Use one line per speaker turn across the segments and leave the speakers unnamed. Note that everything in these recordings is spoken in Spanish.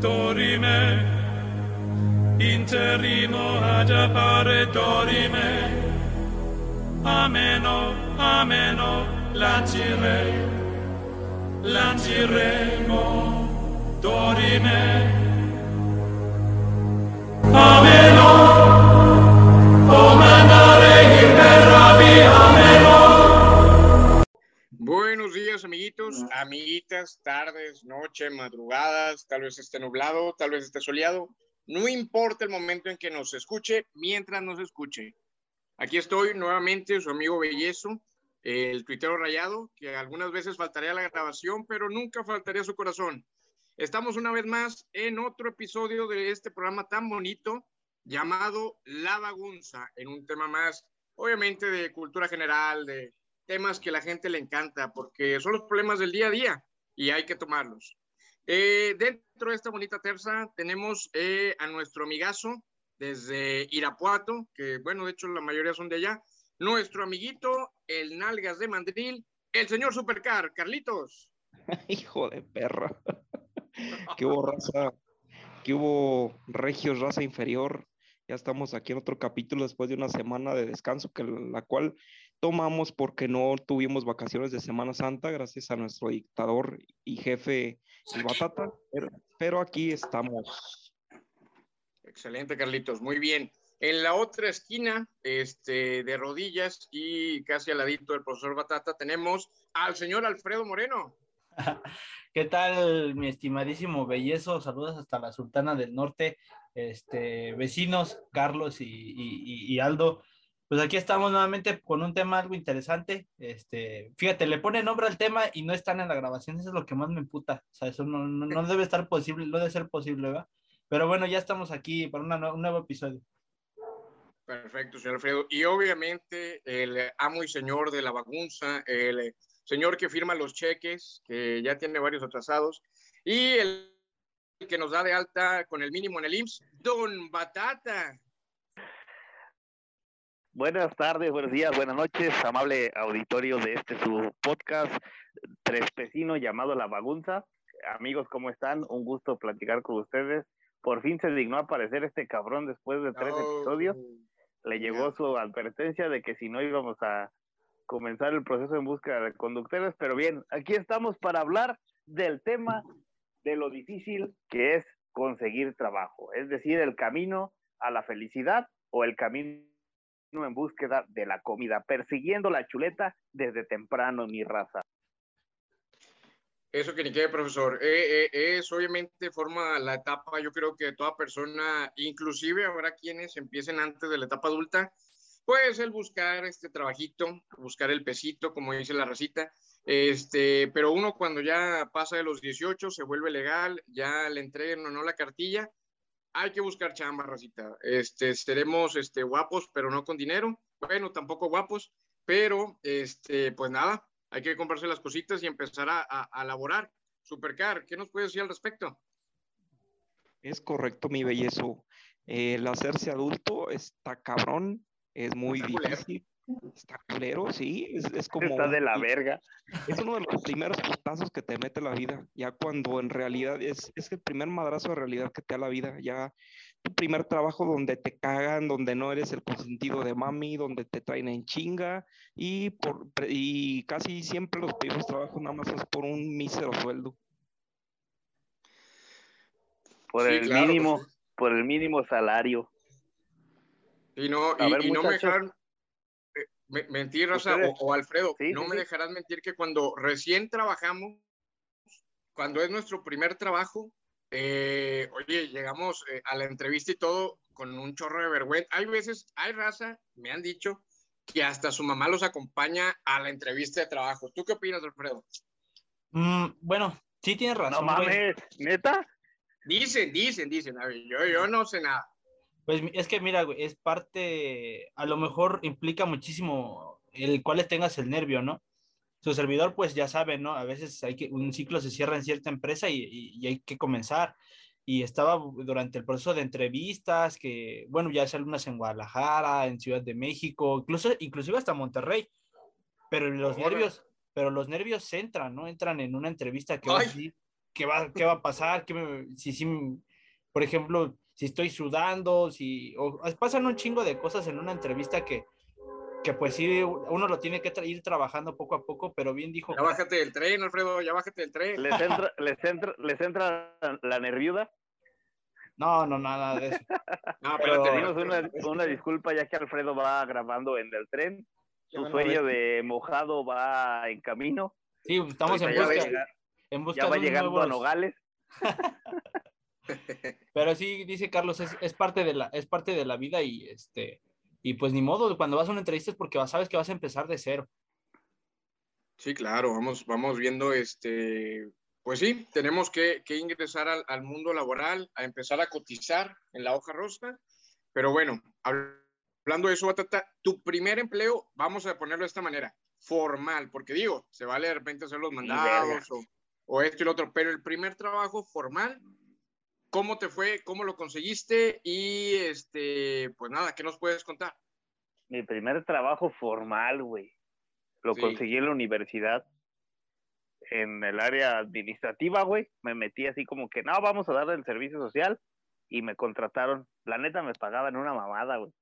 dorime interimo ad appare dorime. Ameno ameno lancire lanciremo dorime. Ameno
amiguitas, tardes, noche, madrugadas, tal vez esté nublado, tal vez esté soleado. No importa el momento en que nos escuche, mientras nos escuche. Aquí estoy nuevamente, su amigo Bellezo, el tuitero rayado, que algunas veces faltaría la grabación, pero nunca faltaría su corazón. Estamos una vez más en otro episodio de este programa tan bonito llamado La Bagunza, en un tema más, obviamente, de cultura general, de temas que a la gente le encanta, porque son los problemas del día a día y hay que tomarlos. Eh, dentro de esta bonita terza tenemos eh, a nuestro amigazo desde Irapuato, que bueno, de hecho la mayoría son de allá, nuestro amiguito, el Nalgas de Mandril, el señor Supercar, Carlitos.
Hijo de perra. ¿Qué hubo raza? ¿Qué hubo regios, raza inferior? Ya estamos aquí en otro capítulo después de una semana de descanso, que la cual tomamos porque no tuvimos vacaciones de Semana Santa, gracias a nuestro dictador y jefe, el Batata. Pero, pero aquí estamos.
Excelente, Carlitos, muy bien. En la otra esquina, este, de rodillas y casi al ladito del profesor Batata, tenemos al señor Alfredo Moreno.
¿Qué tal, mi estimadísimo bellezo? Saludos hasta la Sultana del Norte, este, vecinos, Carlos y, y- y Aldo. Pues aquí estamos nuevamente con un tema algo interesante. Este, fíjate, le pone nombre al tema y no están en la grabación. Eso es lo que más me emputa. O sea, eso no, no, no debe estar posible, no debe ser posible, ¿verdad? Pero bueno, ya estamos aquí para una un nuevo episodio.
Perfecto, señor Alfredo. Y obviamente el amo y señor de la bagunza, el señor que firma los cheques, que ya tiene varios atrasados, y el que nos da de alta con el mínimo en el IMSS, Don Batata.
Buenas tardes, buenos días, buenas noches, amable auditorio de este su podcast trespecino llamado La Bagunza. Amigos, ¿cómo están? Un gusto platicar con ustedes. Por fin se dignó a aparecer este cabrón después de tres episodios. Le llegó su advertencia de que si no íbamos a comenzar el proceso en búsqueda de conductores, pero bien, aquí estamos para hablar del tema de lo difícil que es conseguir trabajo, es decir, el camino a la felicidad o el camino en búsqueda de la comida, persiguiendo la chuleta desde temprano, mi raza.
Eso que ni quede, profesor. Eh, eh, es obviamente forma la etapa, yo creo que toda persona, inclusive habrá quienes empiecen antes de la etapa adulta, pues el buscar este trabajito, buscar el pesito, como dice la racita, este, pero uno cuando ya pasa de los 18, se vuelve legal, ya le entreguen o no la cartilla, hay que buscar chamba, racita. Este, seremos este, guapos, pero no con dinero. Bueno, tampoco guapos, pero este, pues nada, hay que comprarse las cositas y empezar a, a, a laborar. Supercar, ¿qué nos puede decir al respecto?
Es correcto, mi bellezo. El hacerse adulto está cabrón, es muy
Está
difícil. Está culero, sí, es, es como...
Está de la verga.
Es uno de los primeros putazos que te mete la vida, ya cuando en realidad es, es el primer madrazo de realidad que te da la vida, ya tu primer trabajo donde te cagan, donde no eres el consentido de mami, donde te traen en chinga y, por, y casi siempre los primeros trabajos nada más es por un mísero sueldo.
Por
Sí,
el
claro,
mínimo,
pues,
por el mínimo salario.
Y no,
A
y,
ver,
y no me
muchachos.
Me- mentir, Raza, o, Alfredo,
Sí,
no
sí,
me
sí.
dejarás mentir que cuando recién trabajamos, cuando es nuestro primer trabajo, eh, oye, llegamos eh, a la entrevista y todo con un chorro de vergüenza. Hay veces, hay raza, me han dicho, que hasta su mamá los acompaña a la entrevista de trabajo. ¿Tú qué opinas, Alfredo?
Mm, bueno, sí tienes
No
razón, güey.
mames, neta.
Dicen, dicen, dicen. A ver, yo, yo no sé nada.
Pues es que mira, güey, es parte, a lo mejor implica muchísimo el cual tengas el nervio, ¿no? Su servidor, pues ya sabe, ¿no? A veces hay que, un ciclo se cierra en cierta empresa y, y- y hay que comenzar. Y estaba durante el proceso de entrevistas, que, bueno, ya hice algunas en Guadalajara, en Ciudad de México, incluso, inclusive hasta Monterrey. Pero los nervios, pero los nervios entran, ¿no? Entran en una entrevista que, vas a decir, qué va, qué va a pasar, ¿Qué me- si, si, por ejemplo, si estoy sudando, si, o, pasan un chingo de cosas en una entrevista que, que pues sí, uno lo tiene que tra- ir trabajando poco a poco, pero bien dijo,
Ya bájate del tren, Alfredo, ya bájate del tren.
¿Les entra, les entra, les entra la nerviuda?
no, no, nada de eso.
No,
Pero
espérate.
una, una disculpa ya que Alfredo va grabando en el tren. Su
a
sueño de mojado va en camino.
Sí, estamos en busca, en busca
ya va
de
llegando a
nuevos-
Nogales.
Pero sí, dice Carlos, es, es parte de la, es parte de la vida y este, y pues ni modo, cuando vas a una entrevista es porque vas- sabes que vas a empezar de cero.
Sí, claro, vamos, vamos viendo este, pues sí, tenemos que, que ingresar al, al mundo laboral, a empezar a cotizar en la hoja rosa, pero bueno, hab- hablando de eso, Batata, tu primer empleo, vamos a ponerlo de esta manera, formal, porque digo, se vale de repente hacer los mandados o, o esto y lo otro, pero el primer trabajo formal, ¿cómo te fue? ¿Cómo lo conseguiste? Y este, pues nada, ¿qué nos puedes contar?
Mi primer trabajo formal, güey. Lo
Sí.
conseguí en la universidad. En el área administrativa, güey. Me metí así como que, no, vamos a darle el servicio social. Y me contrataron. La neta me pagaban una mamada, güey.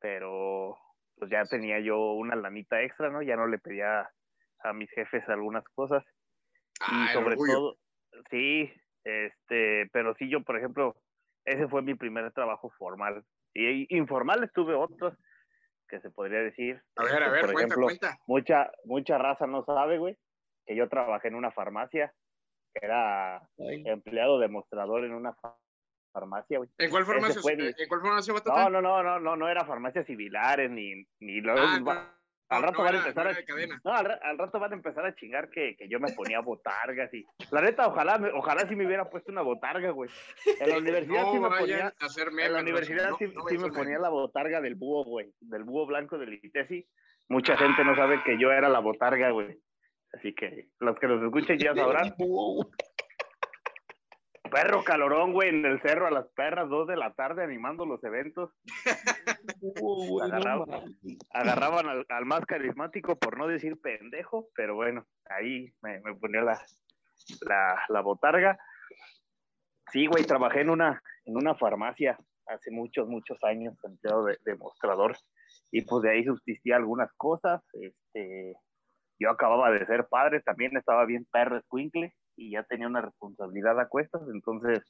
Pero pues ya tenía yo una lanita extra, ¿no? Ya no le pedía a mis jefes algunas cosas. y
Ah, el
sobre todo, sí, este, pero sí yo, por ejemplo, ese fue mi primer trabajo formal. Y informal estuve otros, que se podría decir.
A ver, a
este,
ver,
por
cuenta,
ejemplo,
cuenta.
mucha, mucha raza no sabe, güey, que yo trabajé en una farmacia, que era
Ay,
empleado demostrador en una fa- farmacia, güey.
¿En cuál farmacia?
fue
¿En cuál farmacia?
No, no, no, no, no, no era farmacias civilares, ni, ni luego
Ah,
al rato
no
van a empezar
no
a no, al, al rato van a empezar a chingar que, que yo me ponía botargas y la neta ojalá me- ojalá sí me hubiera puesto una botarga güey. En la universidad sí me ponía en la universidad sí, sí me ponía la botarga del búho güey del búho blanco del ITESI. Mucha gente no sabe que yo era la botarga güey. Así que los que nos escuchen ya sabrán perro calorón güey en el cerro a las perras dos de la tarde animando los eventos agarraban al, al más carismático, por no decir pendejo, pero bueno, ahí me, me ponía la, la, la botarga. Sí, güey, trabajé en una, en una farmacia hace muchos, muchos años, empleado de, de mostrador, y pues de ahí subsistía algunas cosas. Este, yo acababa de ser padre, también estaba bien perro escuincle, y ya tenía una responsabilidad a cuestas, entonces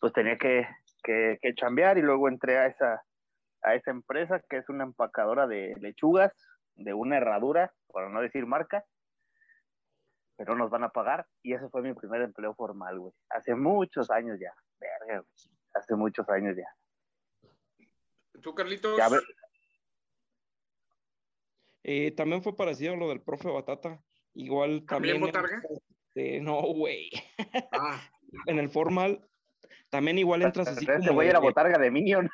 pues tenía que, que, que chambear, y luego entré a esa, a esa empresa que es una empacadora de lechugas, de una herradura, para no decir marca, pero nos van a pagar y ese fue mi primer empleo formal, güey. Hace muchos años ya, verga, güey. Hace muchos años ya.
¿Tú, Carlitos?
Ya
Eh, también fue parecido a lo del profe Batata. Igual
¿También
también.
botarga?
Este, no, güey.
Ah,
En el formal, también igual entras así
Este
como.
güey
de-
era botarga de Minion.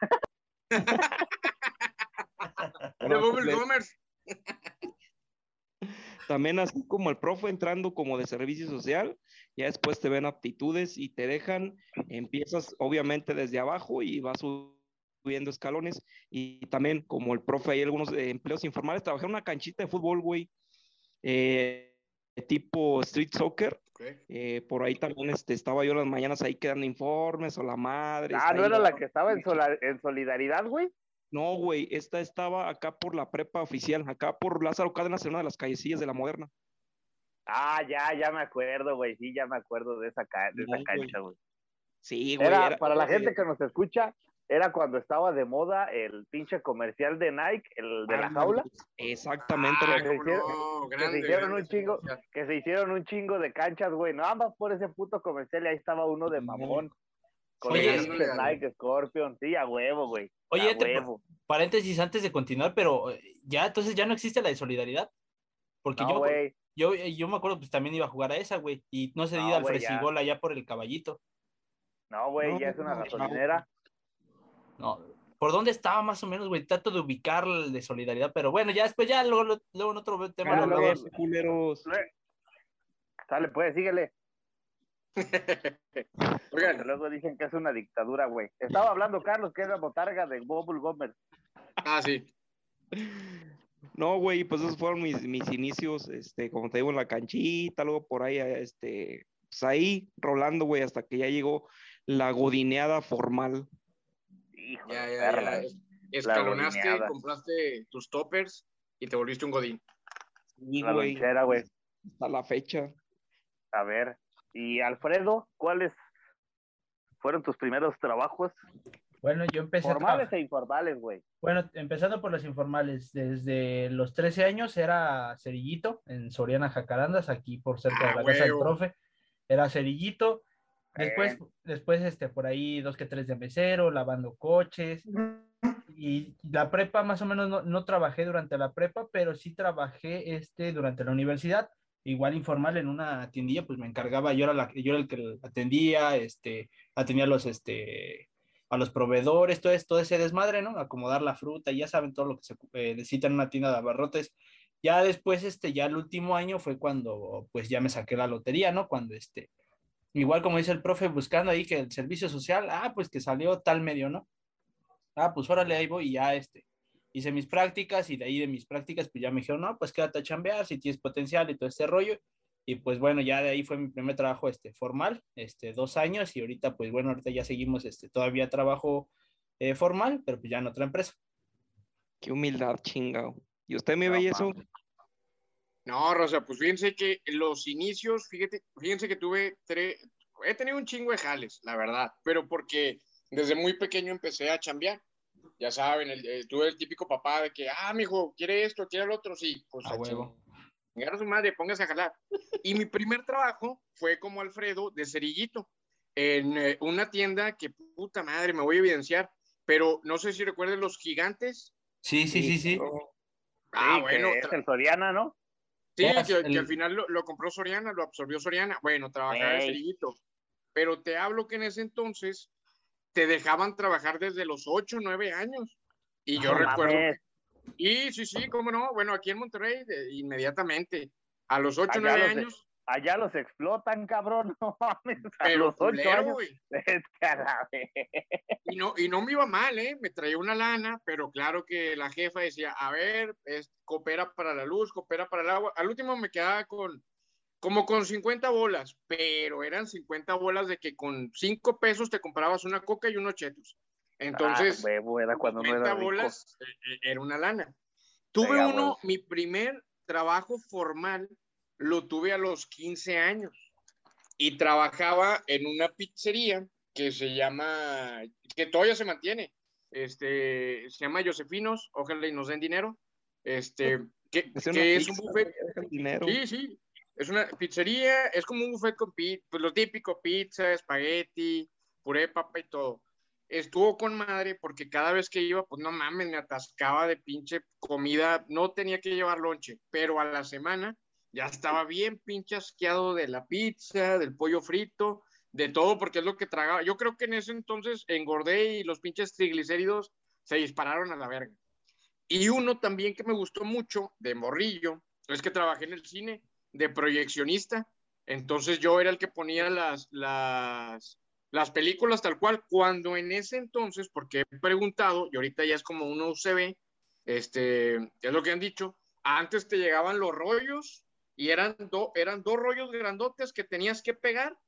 de Bubble Gomers.
También así como el profe entrando como de servicio social, ya después te ven aptitudes y te dejan, empiezas obviamente desde abajo y vas subiendo escalones y también como el profe hay algunos empleos informales, trabajé en una canchita de fútbol, güey, eh, tipo street soccer, eh, por ahí también este, estaba yo en las mañanas ahí quedando informes o la madre.
Ah, ¿no
ahí
era la que estaba en, sola- en solidaridad, güey?
No, güey, esta estaba acá por la prepa oficial, acá por Lázaro Cárdenas, en una de las callecillas de la Moderna.
Ah, ya, ya me acuerdo, güey. Sí, ya me acuerdo de esa, ca- de esa
No,
cancha, güey.
Sí, güey.
Era,
era-
para la gente que nos escucha, era cuando estaba de moda el pinche comercial de Nike, el de la
ándale,
jaula.
Exactamente.
Ah,
era-
se hicieron-
no,
que se hicieron un chingo,
comercial.
que se hicieron un chingo de canchas, güey. No, ambas por ese puto comercial y ahí estaba uno de mamón. Con
Oye,
el pinche Nike Scorpion, sí, a huevo, güey.
Oye,
a
te-
huevo.
paréntesis antes de continuar, pero eh, ya, entonces ya no existe la de solidaridad. Porque
No,
yo, yo, yo me acuerdo, pues también iba a jugar a esa, güey, y no se dio al fresigol allá por el caballito.
No, güey, ya es una
no,
gasolinera.
No, ¿por dónde estaba más o menos, güey? Trato de ubicar el de solidaridad, pero bueno, ya después, ya luego, luego en otro tema.
Luego-.
Ese, culeros.
Sale, pues, síguele.
Oigan,
luego dicen que es una dictadura, güey. Estaba hablando Carlos, que es la botarga de Bubble Gomer.
ah, sí.
No, güey, pues esos fueron mis, mis inicios, este, como te digo, en la canchita, luego por ahí, este, pues ahí rolando, güey, hasta que ya llegó la godineada formal.
Hijo
Ya,
de
ya,
perra.
ya. Escalonaste, compraste tus toppers y te volviste un godín.
Y,
La
güey,
lonchera, güey.
hasta la fecha.
A ver. Y Alfredo, ¿cuáles fueron tus primeros trabajos?
Bueno, yo empecé
Formales e informales, güey.
Bueno, empezando por los informales, desde los 13 años era cerillito en Soriana Jacarandas, aquí por cerca de
Ah,
la casa del profe, era cerillito. Después, después este, por ahí dos que tres de mesero, lavando coches. Y la prepa, más o menos, no, no trabajé durante la prepa, pero sí trabajé este, durante la universidad. Igual informal en una tiendilla, pues me encargaba, yo era, la, yo era el que atendía, este, atendía a los, este, a los proveedores, todo, es- todo ese desmadre, ¿no? Acomodar la fruta, ya saben todo lo que se eh, necesita en una tienda de abarrotes. Ya después, este, ya el último año fue cuando, pues ya me saqué la lotería, ¿no? Cuando, este, igual como dice el profe, buscando ahí que el servicio social, ah, pues que salió tal medio, ¿no? Ah, pues órale, ahí voy y ya, este, hice mis prácticas y de ahí de mis prácticas, pues ya me dijeron, no, pues quédate a chambear si tienes potencial y todo este rollo. Y pues bueno, ya de ahí fue mi primer trabajo este, formal, este, dos años y ahorita, pues bueno, ahorita ya seguimos, este, todavía trabajo eh, formal, pero pues ya en otra empresa.
Qué humildad, chingado. ¿Y usted, mi
No
bellezo?
mames.
No, Rosa, pues fíjense que los inicios, fíjate, fíjense que tuve tres, he tenido un chingo de jales, la verdad, pero porque desde muy pequeño empecé a chambear. Ya saben, el- eh, tuve el típico papá de que, ah, mijo, ¿quiere esto? ¿Quiere lo otro? Sí, pues
A
a
huevo.
chingar a su madre, póngase a jalar. Y mi primer trabajo fue como Alfredo de cerillito en eh, una tienda que puta madre, me voy a evidenciar, pero no sé si recuerden los gigantes.
Sí, sí, sí, sí.
Ah,
Sí,
bueno,
que es el Soriana, ¿no?
Sí, que, que al final lo, lo compró Soriana, lo absorbió Soriana. Bueno, trabajaba de cerillito. Pero te hablo que en ese entonces te dejaban trabajar desde los 8, 9 años. Y yo
No
recuerdo. Y sí, sí, cómo no. Bueno, aquí en Monterrey, de- inmediatamente. A los 8,
Allá
9
los de-
años.
Allá los explotan, cabrón. No mames. A
Pero
los ocho
culero,
años. a la vez.
Y no, y no me iba mal, ¿eh? Me traía una lana, pero claro que la jefa decía, a ver, es, coopera para la luz, coopera para el agua. Al último me quedaba con, como con 50 bolas, pero eran 50 bolas de que con 5 pesos te comprabas una coca y unos chetos. Entonces,
Ah, huevo, era cuando no
50
era rico.
bolas eh, eh, era una lana. Tuve
Venga,
uno, mi primer trabajo formal lo tuve a los 15 años y trabajaba en una pizzería que se llama, que todavía se mantiene, este, se llama Josefinos, ojalá y nos den dinero, este, que,
Es
que es un buffet,
dinero.
Sí, sí. Es una pizzería, es como un buffet con pizza, pues lo típico, pizza, espagueti, puré de papa y todo. Estuvo con madre porque cada vez que iba, pues no mames, me atascaba de pinche comida. No tenía que llevar lonche, pero a la semana ya estaba bien pinche asqueado de la pizza, del pollo frito, de todo, porque es lo que tragaba. Yo creo que en ese entonces engordé y los pinches triglicéridos se dispararon a la verga. Y uno también que me gustó mucho de morrillo es que trabajé en el cine de proyeccionista. Entonces yo era el que ponía las, las, las películas tal cual, cuando en ese entonces, porque he preguntado, y ahorita ya es como una UCB, este, es lo que han dicho, antes te llegaban los rollos y eran, do, eran dos rollos grandotes que tenías que pegar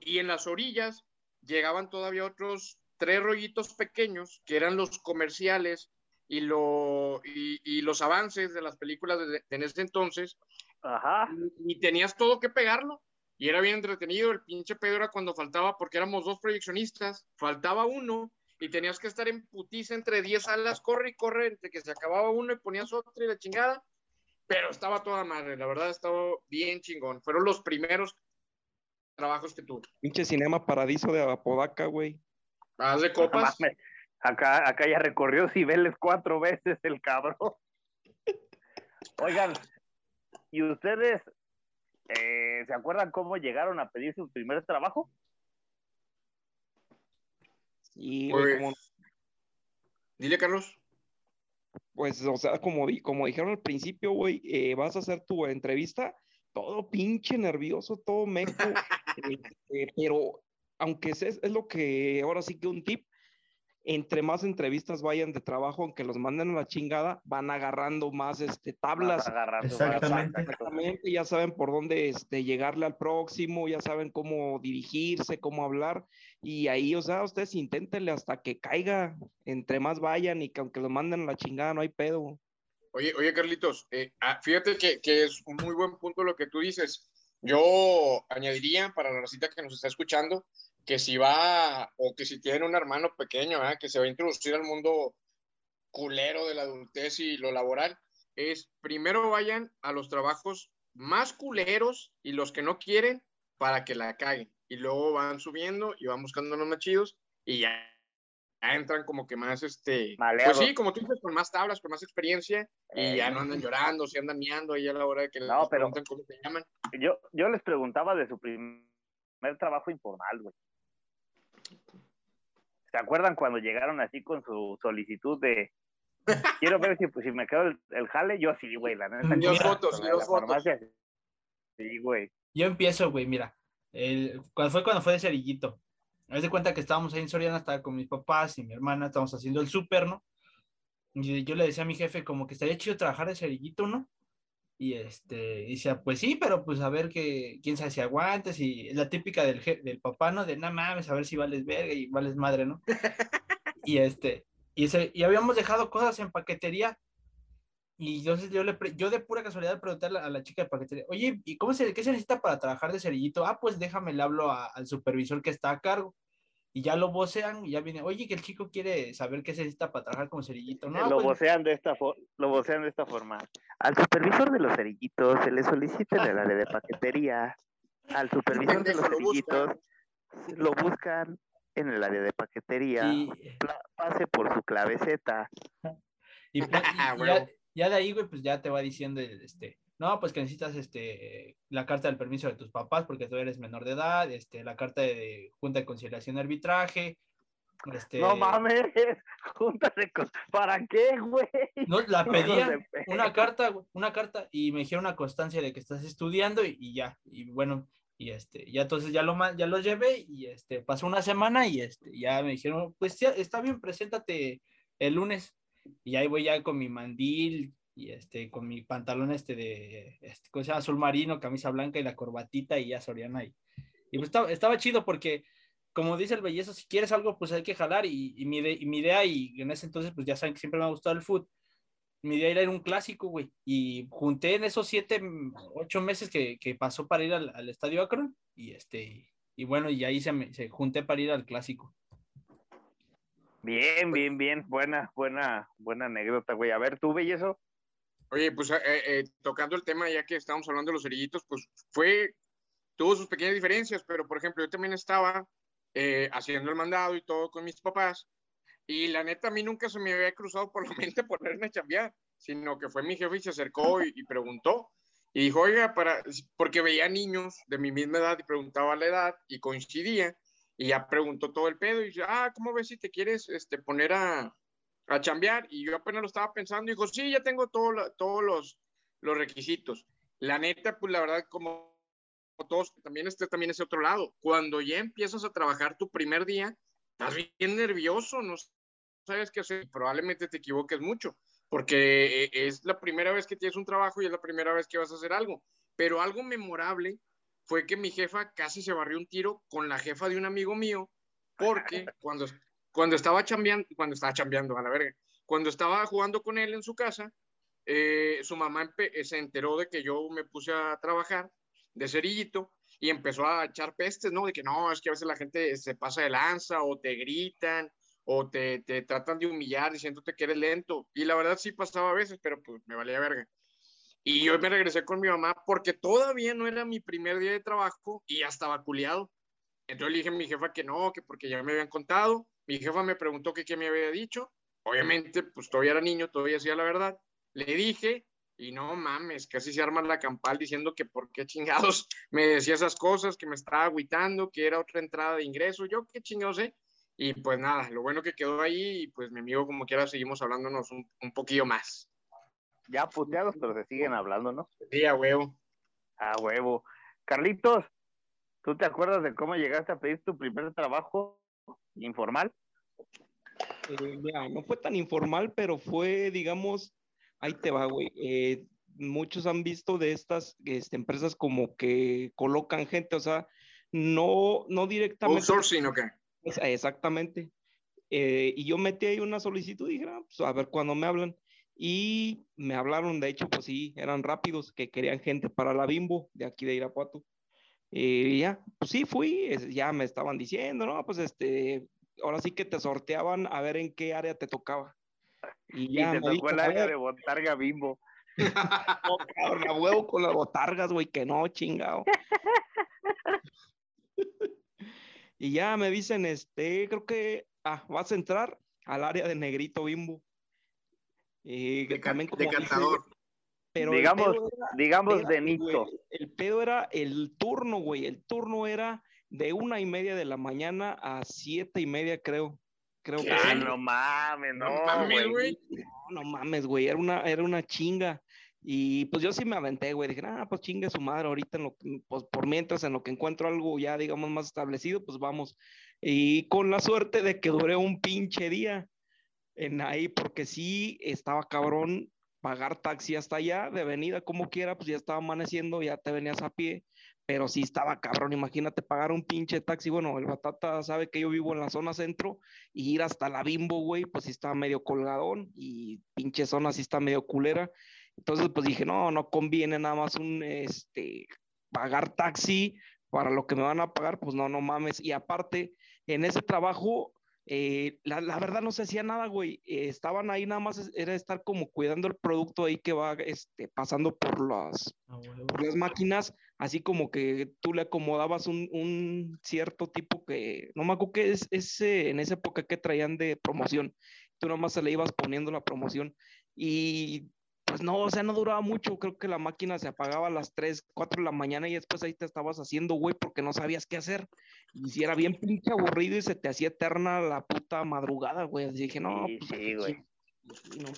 y en las orillas llegaban todavía otros tres rollitos pequeños que eran los comerciales y, lo, y, y los avances de las películas de, de en ese entonces
Ajá.
y, y tenías todo que pegarlo. Y era bien entretenido. El pinche pedo era cuando faltaba, porque éramos dos proyeccionistas, faltaba uno y tenías que estar en putiza entre 10 salas, corre y corre, entre que se acababa uno y ponías otro y la chingada. Pero estaba toda madre, la verdad estaba bien chingón. Fueron los primeros trabajos que tuve.
Pinche Cinema Paradiso de Apodaca, güey.
Haz de
No
copas.
Acá, acá ya recorrió Cibeles cuatro veces el cabrón. Oigan, ¿y ustedes eh, se acuerdan cómo llegaron a pedir su primer trabajo?
Güey,
Pues,
como,
Dile, Carlos.
Pues, o sea, como, di- como dijeron al principio, güey, eh, vas a hacer tu entrevista, todo pinche nervioso, todo meco, eh, eh, pero aunque es, es lo que ahora sí que un tip, entre más entrevistas vayan de trabajo, aunque los manden a la chingada, van agarrando más este, tablas.
Exactamente.
Exactamente, ya saben por dónde este, llegarle al próximo, ya saben cómo dirigirse, cómo hablar, y ahí, o sea, ustedes inténtenle hasta que caiga, entre más vayan y que aunque los manden a la chingada, no hay pedo.
Oye, oye, Carlitos, eh, ah, fíjate que, que es un muy buen punto lo que tú dices. Yo añadiría para la racita que nos está escuchando que si va o que si tiene un hermano pequeño ¿verdad? que se va a introducir al mundo culero de la adultez y lo laboral, es primero vayan a los trabajos más culeros y los que no quieren para que la caguen. Y luego van subiendo y van buscando los más chidos y ya, ya entran como que más, este,
Maleados.
pues sí, como tú dices, con más tablas, con más experiencia y
Eh,
ya no andan llorando, se andan miando ahí a la hora de que les
No, pero-
preguntan cómo se llaman.
Yo, yo les preguntaba de su primer trabajo informal, güey. ¿Se acuerdan cuando llegaron así con su solicitud de quiero ver si, pues, si me quedo el, el jale? Yo sí, güey, la neta.
Y
dos
mira,
fotos,
con
y
la-
dos
la
fotos.
Sí, güey.
Yo empiezo, güey, mira. El, cuando fue cuando fue de cerillito. Haz de cuenta que estábamos ahí en Soriana, estaba con mis papás y mi hermana, estábamos haciendo el súper, ¿no? Y yo le decía a mi jefe como que estaría chido trabajar de cerillito, ¿no? Y este, y decía, pues sí, pero pues a ver que, quién sabe si aguantes, y la típica del, je- del papá, ¿no? De nada mames, a ver si vales verga y vales madre, ¿no? y este, y ese, y habíamos dejado cosas en paquetería, y entonces yo, le yo de pura casualidad pregunté a la, a la chica de paquetería, oye, ¿y cómo se, qué se necesita para trabajar de cerillito? Ah, pues déjame, le hablo a- al supervisor que está a cargo. Y ya lo vocean y ya viene, oye, que el chico quiere saber qué se necesita para trabajar como cerillito. No,
lo,
pues,
vocean de esta lo vocean de esta forma. Al supervisor de los cerillitos se le solicita en el área de paquetería. Al supervisor de los cerillitos lo buscan en el área de paquetería.
y,
Pase por su claveceta.
y, pues, y-
Ah,
y ya, ya de ahí, güey, pues ya te va diciendo, este, no, pues que necesitas este, la carta del permiso de tus papás porque tú eres menor de edad, este, la carta de Junta de Conciliación y Arbitraje, este,
No mames, júntate con... ¿Para qué, güey?
no, la
Hijos
pedía,
de pe-
una carta, una carta, y me dijeron una constancia de que estás estudiando y, y ya, y bueno, y este, ya entonces ya lo, ya lo llevé y este, pasó una semana y este, ya me dijeron, pues ya, está bien, preséntate el lunes, y ahí voy ya con mi mandil y este, con mi pantalón este de, este, ¿cómo? Azul marino, camisa blanca y la corbatita y ya Soriana y, y pues estaba, estaba chido porque como dice el bellezo, si quieres algo, pues hay que jalar. Y, y mi, y mi idea, y en ese entonces, pues ya saben que siempre me ha gustado el fútbol. Mi idea era ir a un clásico, güey. Y junté en esos siete, ocho meses que, que pasó para ir al, al estadio Akron. Y este, y bueno, y ahí se, me, se junté para ir al clásico.
Bien, bien, bien. Buena, buena, buena anécdota, güey. A ver, tú, bellezo.
Oye, pues eh, eh, tocando el tema, ya que estábamos hablando de los cerillitos, pues fue, tuvo sus pequeñas diferencias, pero por ejemplo, yo también estaba eh, haciendo el mandado y todo con mis papás, y la neta a mí nunca se me había cruzado por la mente ponerme a chambear, sino que fue mi jefe y se acercó y, y preguntó, y dijo, oiga, para, porque veía niños de mi misma edad y preguntaba la edad y coincidía, y ya preguntó todo el pedo y dice, ah, ¿cómo ves si te quieres este, poner a, a chambear? Y yo apenas lo estaba pensando y dijo, sí, ya tengo todo la- todos los, los requisitos. La neta, pues la verdad, como todos, también este también es otro lado. Cuando ya empiezas a trabajar tu primer día, estás bien nervioso, no sabes qué hacer, probablemente te equivoques mucho, porque eh, es la primera vez que tienes un trabajo y es la primera vez que vas a hacer algo. Pero algo memorable fue que mi jefa casi se barrió un tiro con la jefa de un amigo mío, porque cuando, cuando estaba chambeando, cuando estaba chambeando, a la verga, cuando estaba jugando con él en su casa, eh, su mamá eh, se enteró de que yo me puse a trabajar de cerillito y empezó a echar pestes, ¿no? De que no, es que a veces la gente se pasa de lanza o te gritan o te, te tratan de humillar diciéndote que eres lento. Y la verdad sí pasaba a veces, pero pues me valía verga. Y yo me regresé con mi mamá porque todavía no era mi primer día de trabajo y ya estaba culiado. Entonces le dije a mi jefa que no, que porque ya me habían contado. Mi jefa me preguntó que qué me había dicho. Obviamente, pues todavía era niño, todavía hacía la verdad. Le dije, y no mames, casi se arma la campal diciendo que por qué chingados me decía esas cosas, que me estaba agüitando, que era otra entrada de ingreso. Yo qué chingados sé. Y pues nada, lo bueno que quedó ahí, y pues mi amigo, como quiera, seguimos hablándonos un, un poquillo más.
Ya puteados, pero se siguen hablando, ¿no?
Sí, a huevo.
A huevo. Carlitos, ¿tú te acuerdas de cómo llegaste a pedir tu primer trabajo informal?
Eh, mira, no fue tan informal, pero fue, digamos, ahí te va, güey. Eh, muchos han visto de estas este, empresas como que colocan gente, o sea, no, no directamente.
Outsourcing, ¿o qué?
Exactamente. Eh, y yo metí ahí una solicitud y dije, "Ah, pues, a ver cuándo me hablan. Y me hablaron, de hecho, pues sí, eran rápidos, que querían gente para la Bimbo de aquí de Irapuato. Y ya, pues sí, fui, ya me estaban diciendo, ¿no? Pues este, ahora sí que te sorteaban a ver en qué área te tocaba. Y
Y
ya
te
me
tocó el
dijo, "A
área de botarga bimbo.
no, cabrón, a huevo con las botargas, güey, que no, chingado. Y ya me dicen, este, creo que, ah, vas a entrar al área de negrito bimbo. Y
De,
también
de
como
catador.
Pero el
Digamos,
pedo era-
digamos de Nito.
güey, El pedo era el turno, güey. El turno era de una y media de la mañana a siete y media, creo. Creo que
Ah,
sí.
no mames, no,
No mames,
güey.
güey.
No, no mames, güey, era una, era una chinga. Y pues yo sí me aventé, güey. Dije, ah, pues chingue su madre, ahorita en lo que- pues por mientras en lo que encuentro algo ya, digamos, más establecido, pues vamos. Y con la suerte de que duré un pinche día en ahí, porque sí estaba cabrón pagar taxi hasta allá, de venida como quiera, pues ya estaba amaneciendo, ya te venías a pie, pero sí estaba cabrón. Imagínate pagar un pinche taxi. Bueno, el Batata sabe que yo vivo en la zona centro y ir hasta la Bimbo, güey, pues sí estaba medio colgadón y pinche zona sí está medio culera. Entonces, pues dije, no, no conviene nada más un, este, pagar taxi para lo que me van a pagar, pues no, no mames. Y aparte, en ese trabajo, eh, la, la verdad no se hacía nada, güey. Eh, estaban ahí nada más, es- era estar como cuidando el producto ahí que va, este, pasando por las,
A huevo.
por las máquinas, así como que tú le acomodabas un, un cierto tipo que, no me acuerdo qué es, ese, en esa época que traían de promoción, tú nomás se le ibas poniendo la promoción y pues no, o sea, no duraba mucho, creo que la máquina se apagaba a las 3, 4 de la mañana y después ahí te estabas haciendo, güey, porque no sabías qué hacer. Y si era bien pinche aburrido y se te hacía eterna la puta madrugada, güey. Así dije, no,
Sí,
pues
sí, güey.
sí, no,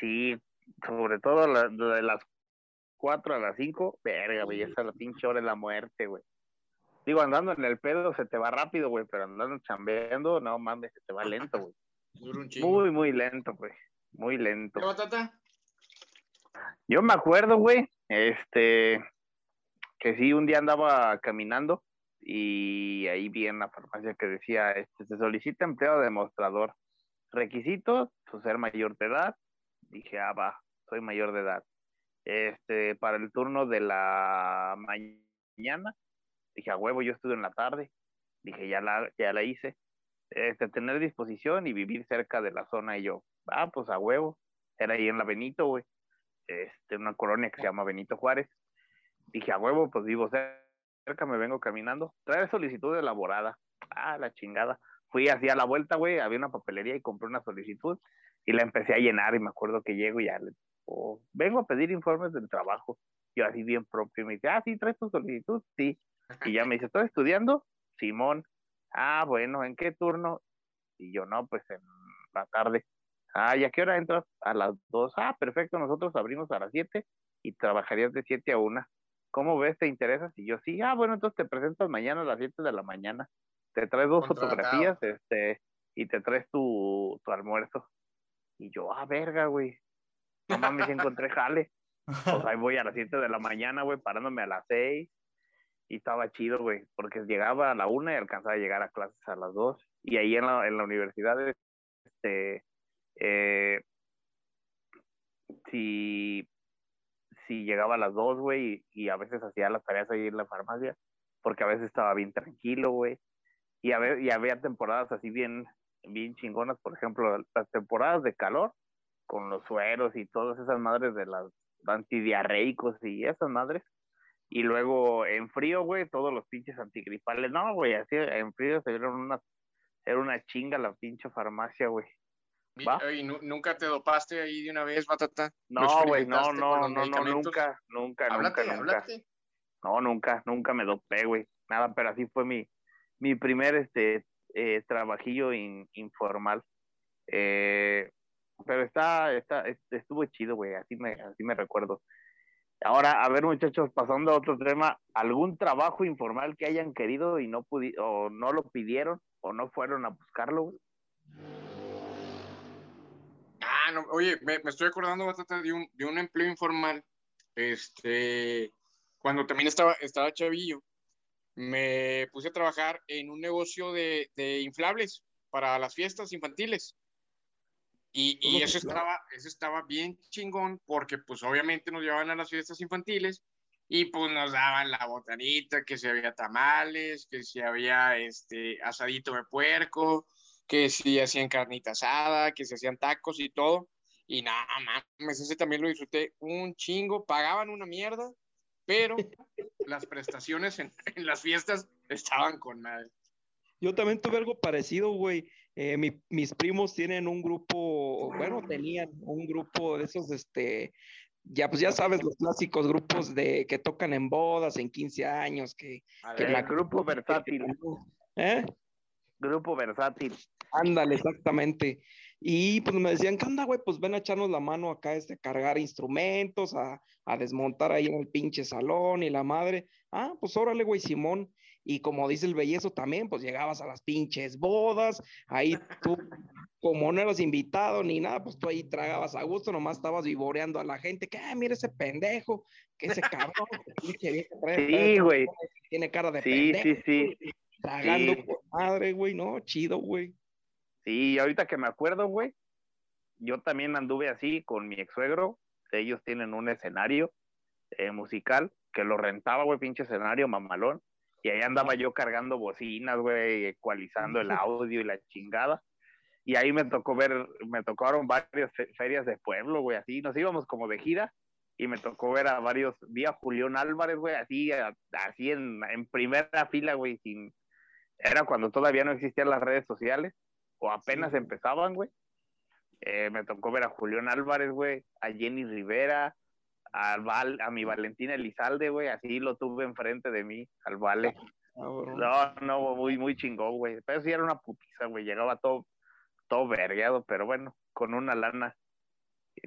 Sí, sobre todo la, de las 4 a las 5, verga, güey, esa es la pinche hora de la muerte, güey. Digo, andando en el pedo se te va rápido, güey, pero andando chambeando, no mames, se te va lento, güey.
Dura un chingo.
Muy, muy lento, güey. Muy lento. Yo me acuerdo, güey, este, que sí, un día andaba caminando y ahí vi en la farmacia que decía, este, se solicita empleado demostrador. Requisitos, pues ser mayor de edad. Dije, ah, va, soy mayor de edad. Este, para el turno de la mañana, dije, a huevo, yo estudio en la tarde. Dije, ya la, ya la hice. Este, tener disposición y vivir cerca de la zona y yo, ah, pues a huevo. Era ahí en la Benito, güey este, una colonia que se llama Benito Juárez. Dije, a huevo, pues vivo cerca, me vengo caminando. Trae solicitud elaborada. Ah, la chingada. Fui así a la vuelta, güey, había una papelería y compré una solicitud y la empecé a llenar y me acuerdo que llego y ya le digo, vengo a pedir informes del trabajo. Yo así bien propio, y me dice, ah, sí, traes tu solicitud, sí. Y ya me dice, ¿estás estudiando? Simón. Ah, bueno, ¿en qué turno? Y yo, no, pues en la tarde. Ah, ¿y a qué hora entras? A las dos. Ah, perfecto, nosotros abrimos a las siete y trabajarías de siete a una. ¿Cómo ves? ¿Te interesas? Y yo, sí, ah, bueno, entonces te presentas mañana a las siete de la mañana. Te traes dos fotografías, este, y te traes tu, tu almuerzo. Y yo, ah, verga, güey. No mames, encontré jale. Pues ahí voy a las siete de la mañana, güey, parándome a las seis. Y estaba chido, güey, porque llegaba a la una y alcanzaba a llegar a clases a las dos. Y ahí en la, en la universidad, este, eh, si, si llegaba a las dos, güey, y, a veces hacía las tareas ahí en la farmacia, porque a veces estaba bien tranquilo, güey. Y, a ver, y había temporadas así bien, bien chingonas, por ejemplo, las temporadas de calor, con los sueros y todas esas madres de las antidiarreicos y esas madres. Y luego en frío, güey, todos los pinches antigripales. No, güey, así en frío se vieron una, era una chinga la pinche farmacia, güey. ¿Va?
Oye, ¿nu- ¿Nunca te dopaste ahí de una vez, batata? ¿Lo
No, güey, no, no, no, no, nunca, nunca,
Háblate,
nunca, nunca. No, nunca, nunca me dopé, güey. Nada, pero así fue mi, mi primer este eh, trabajillo in- informal. Eh, pero está, está, est- estuvo chido, güey, así me, así me recuerdo. Ahora, a ver, muchachos, pasando a otro tema, ¿algún trabajo informal que hayan querido y no pudi o no lo pidieron o no fueron a buscarlo? güey?
Ah, no, oye, me, me estoy acordando bastante de un, de un empleo informal. Este, cuando también estaba, estaba chavillo, me puse a trabajar en un negocio de, de inflables para las fiestas infantiles. Y, y
¿Cómo
eso estaba, eso estaba bien chingón porque pues obviamente nos llevaban a las fiestas infantiles y pues nos daban la botanita, que si había tamales, que si había este asadito de puerco, que si hacían carnita asada, que se hacían tacos y todo. Y nada mames, ese también lo disfruté un chingo, pagaban una mierda, pero las prestaciones en, en las fiestas estaban con madre.
Yo también tuve algo parecido, güey. Eh, mi- mis primos tienen un grupo, bueno, tenían un grupo de esos, este, ya pues ya sabes, los clásicos grupos de que tocan en bodas, en 15 años, que, que
El
la-
grupo versátil.
¿Eh?
Grupo versátil.
Ándale, exactamente. Y pues me decían, ¿qué onda, güey? Pues ven a echarnos la mano acá, este, a cargar instrumentos, a, a desmontar ahí en el pinche salón y la madre. Ah, pues órale, güey, Simón. Y como dice el bellezo también, pues llegabas a las pinches bodas, ahí tú, como no eras invitado ni nada, pues tú ahí tragabas a gusto, nomás estabas vivoreando a la gente, que, ah, mira ese pendejo, que ese cabrón, que pinche vieja
Sí, güey.
tiene cara de
Sí,
pendejo,
sí, sí.
Tragando
Sí.
por madre, güey, no, chido, güey.
Sí, ahorita que me acuerdo, güey, yo también anduve así con mi ex suegro. Ellos tienen un escenario eh, musical que lo rentaba, güey, pinche escenario mamalón. Y ahí andaba yo cargando bocinas, güey, ecualizando el audio y la chingada. Y ahí me tocó ver, me tocaron varias fe- ferias de pueblo, güey, así. Nos íbamos como de gira y me tocó ver a varios, vi a Julián Álvarez, güey, así, a- así en, en primera fila, güey, sin... Era cuando todavía no existían las redes sociales o apenas
Sí.
empezaban, güey. Eh, me tocó ver a Julián Álvarez, güey, a Jenny Rivera, al Val, a mi Valentina Elizalde, güey, así lo tuve enfrente de mí, al Vale. No, no, muy, muy chingón, güey. Pero sí era una putiza, güey, llegaba todo, todo vergueado, pero bueno, con una lana,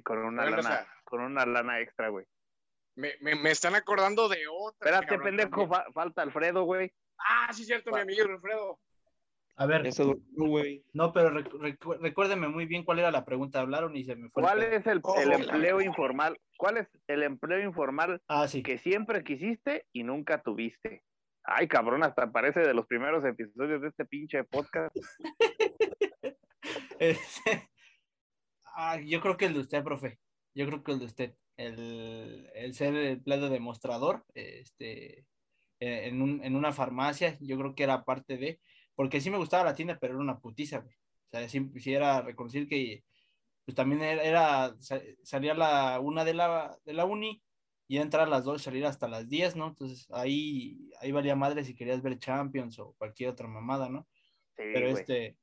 con una lana, con una lana extra, güey.
Me, me, me están acordando de otra.
Espérate,
cabrón,
pendejo, fa- falta Alfredo, güey.
Ah, sí, cierto, mi amigo Alfredo.
A ver,
güey.
no, pero recu- recu- recuérdeme muy bien cuál era la pregunta. Hablaron y se me fue. el
¿Cuál es el,
Oh,
el
la-
empleo informal? ¿Cuál es el empleo informal
Ah, sí.
que siempre quisiste y nunca tuviste. Ay, cabrón, hasta parece de los primeros episodios de este pinche podcast.
Este, ah, yo creo que el de usted, profe. Yo creo que el de usted. El, el ser empleado demostrador, este, eh, en, un- en una farmacia, yo creo que era parte de, porque sí me gustaba la tienda, pero era una putiza, güey. O sea, sí, sí era reconocer que, pues también era, era- sa- salía la una de la, de la uni y entrar a las dos, salir hasta las 10, ¿no? Entonces ahí, ahí valía madre si querías ver Champions o cualquier otra mamada, ¿no?
Sí,
pero
güey.
este,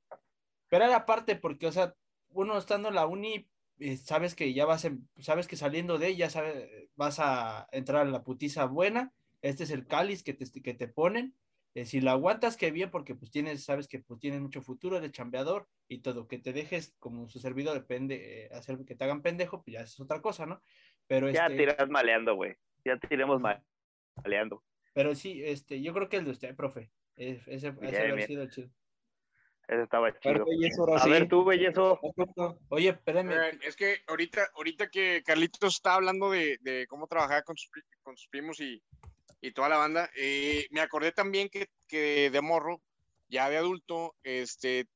pero era parte porque, o sea, uno estando en la uni, eh, sabes que ya vas, en- sabes que saliendo de ella, sabes, vas a entrar a la putiza buena, este es el cáliz que te, que te ponen, eh, si lo aguantas, qué bien, porque pues tienes, sabes que pues tienes mucho futuro, eres chambeador, y todo, que te dejes como su servidor, depende, eh, hacer que te hagan pendejo, pues ya es otra cosa, ¿no? Pero
Ya
este,
tiras maleando, güey. Ya tiremos ma- maleando.
pero sí, este, yo creo que el de usted, profe, eh, ese, ese
Bien,
haber
bien.
sido chido.
Eso estaba chido. A
sí.
ver, tú, bellezo.
Oye, espérame,
es que ahorita, ahorita que Carlitos está hablando de, de cómo trabajaba con sus, con sus primos y, y toda la banda, eh, me acordé también que, que de morro, ya de adulto, este,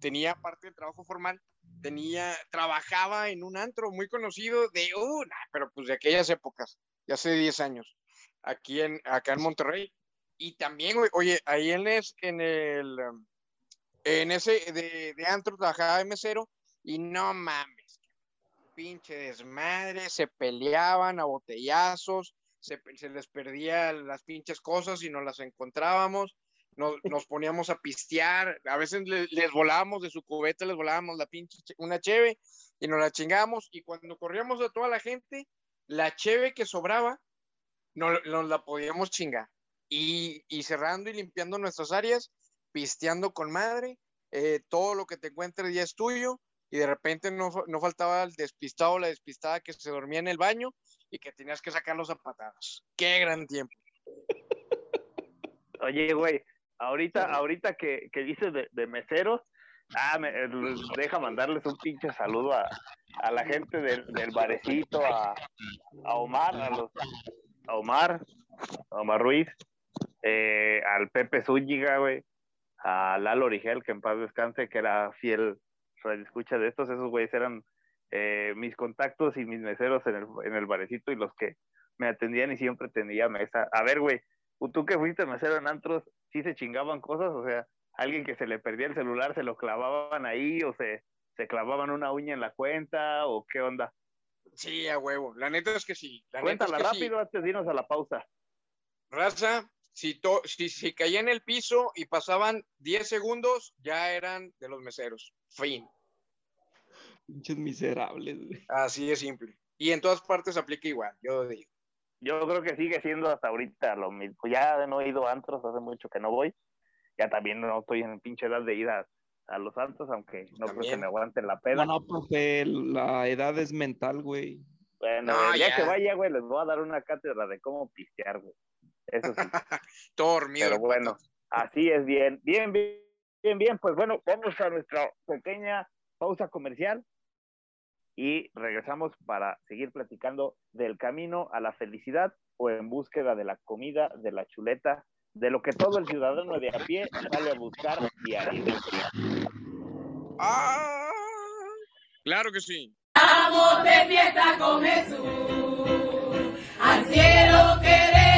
tenía parte del trabajo formal, tenía, trabajaba en un antro muy conocido de, uh, nah, pero pues de aquellas épocas, ya hace 10 años, aquí en, acá en Monterrey. Y también, oye, ahí en, es, en el, um, en ese de, de antro trabajaba de mesero y no mames, pinche desmadre, se peleaban a botellazos, se, les perdía las pinches cosas y no las encontrábamos, nos, nos poníamos a pistear, a veces le- les volábamos de su cubeta, les volábamos la pinche, che- una cheve y nos la chingábamos y cuando corríamos a toda la gente, la cheve que sobraba, no, nos la podíamos chingar. Y, y cerrando y limpiando nuestras áreas, pisteando con madre, eh, todo lo que te encuentres ya es tuyo, y de repente no, no faltaba el despistado o la despistada que se dormía en el baño y que tenías que sacarlos a patadas. ¡Qué gran tiempo!
Oye, güey, ahorita, ahorita que, que dices de, de meseros, Ah, me, eh, deja mandarles un pinche saludo a, a la gente del, del barecito, a, a Omar, a los a Omar, a Omar Ruiz, eh, al Pepe Zúñiga, güey, a Lalo Origel, que en paz descanse, que era fiel escucha de estos, esos güeyes eran eh, mis contactos y mis meseros en el, en el barecito y los que me atendían y siempre tenía mesa. A ver, güey, tú que fuiste mesero en antros, ¿sí se chingaban cosas? O sea, alguien que se le perdía el celular, se lo clavaban ahí o se, se clavaban una uña en la cuenta o qué onda.
Sí, a huevo. La neta es que sí. La neta
Cuéntala
es que
rápido antes de irnos a la pausa.
Raza, si, to- si, si caía en el piso y pasaban 10 segundos, ya eran de los meseros. Fin.
Pinches miserables, güey.
Así de simple. Y en todas partes aplica igual, yo digo.
Yo creo que sigue siendo hasta ahorita lo mismo. Ya no he ido a antros, hace mucho que no voy. Ya también no estoy en pinche edad de ir a, a los antros, aunque no creo que me aguanten la peda.
No, no, profe, la edad es mental, güey.
Bueno,
No,
el día
ya.
que vaya, güey, les voy a dar una cátedra de cómo pistear, güey. Eso sí.
Todo dormido.
Pero bueno, así es bien. Bien, bien, bien, bien. Pues bueno, vamos a nuestra pequeña pausa comercial y regresamos para seguir platicando del camino a la felicidad o en búsqueda de la comida, de la chuleta, de lo que todo el ciudadano de a pie sale a buscar diario.
Ah, claro que sí.
Vamos de fiesta con Jesús, al cielo queremos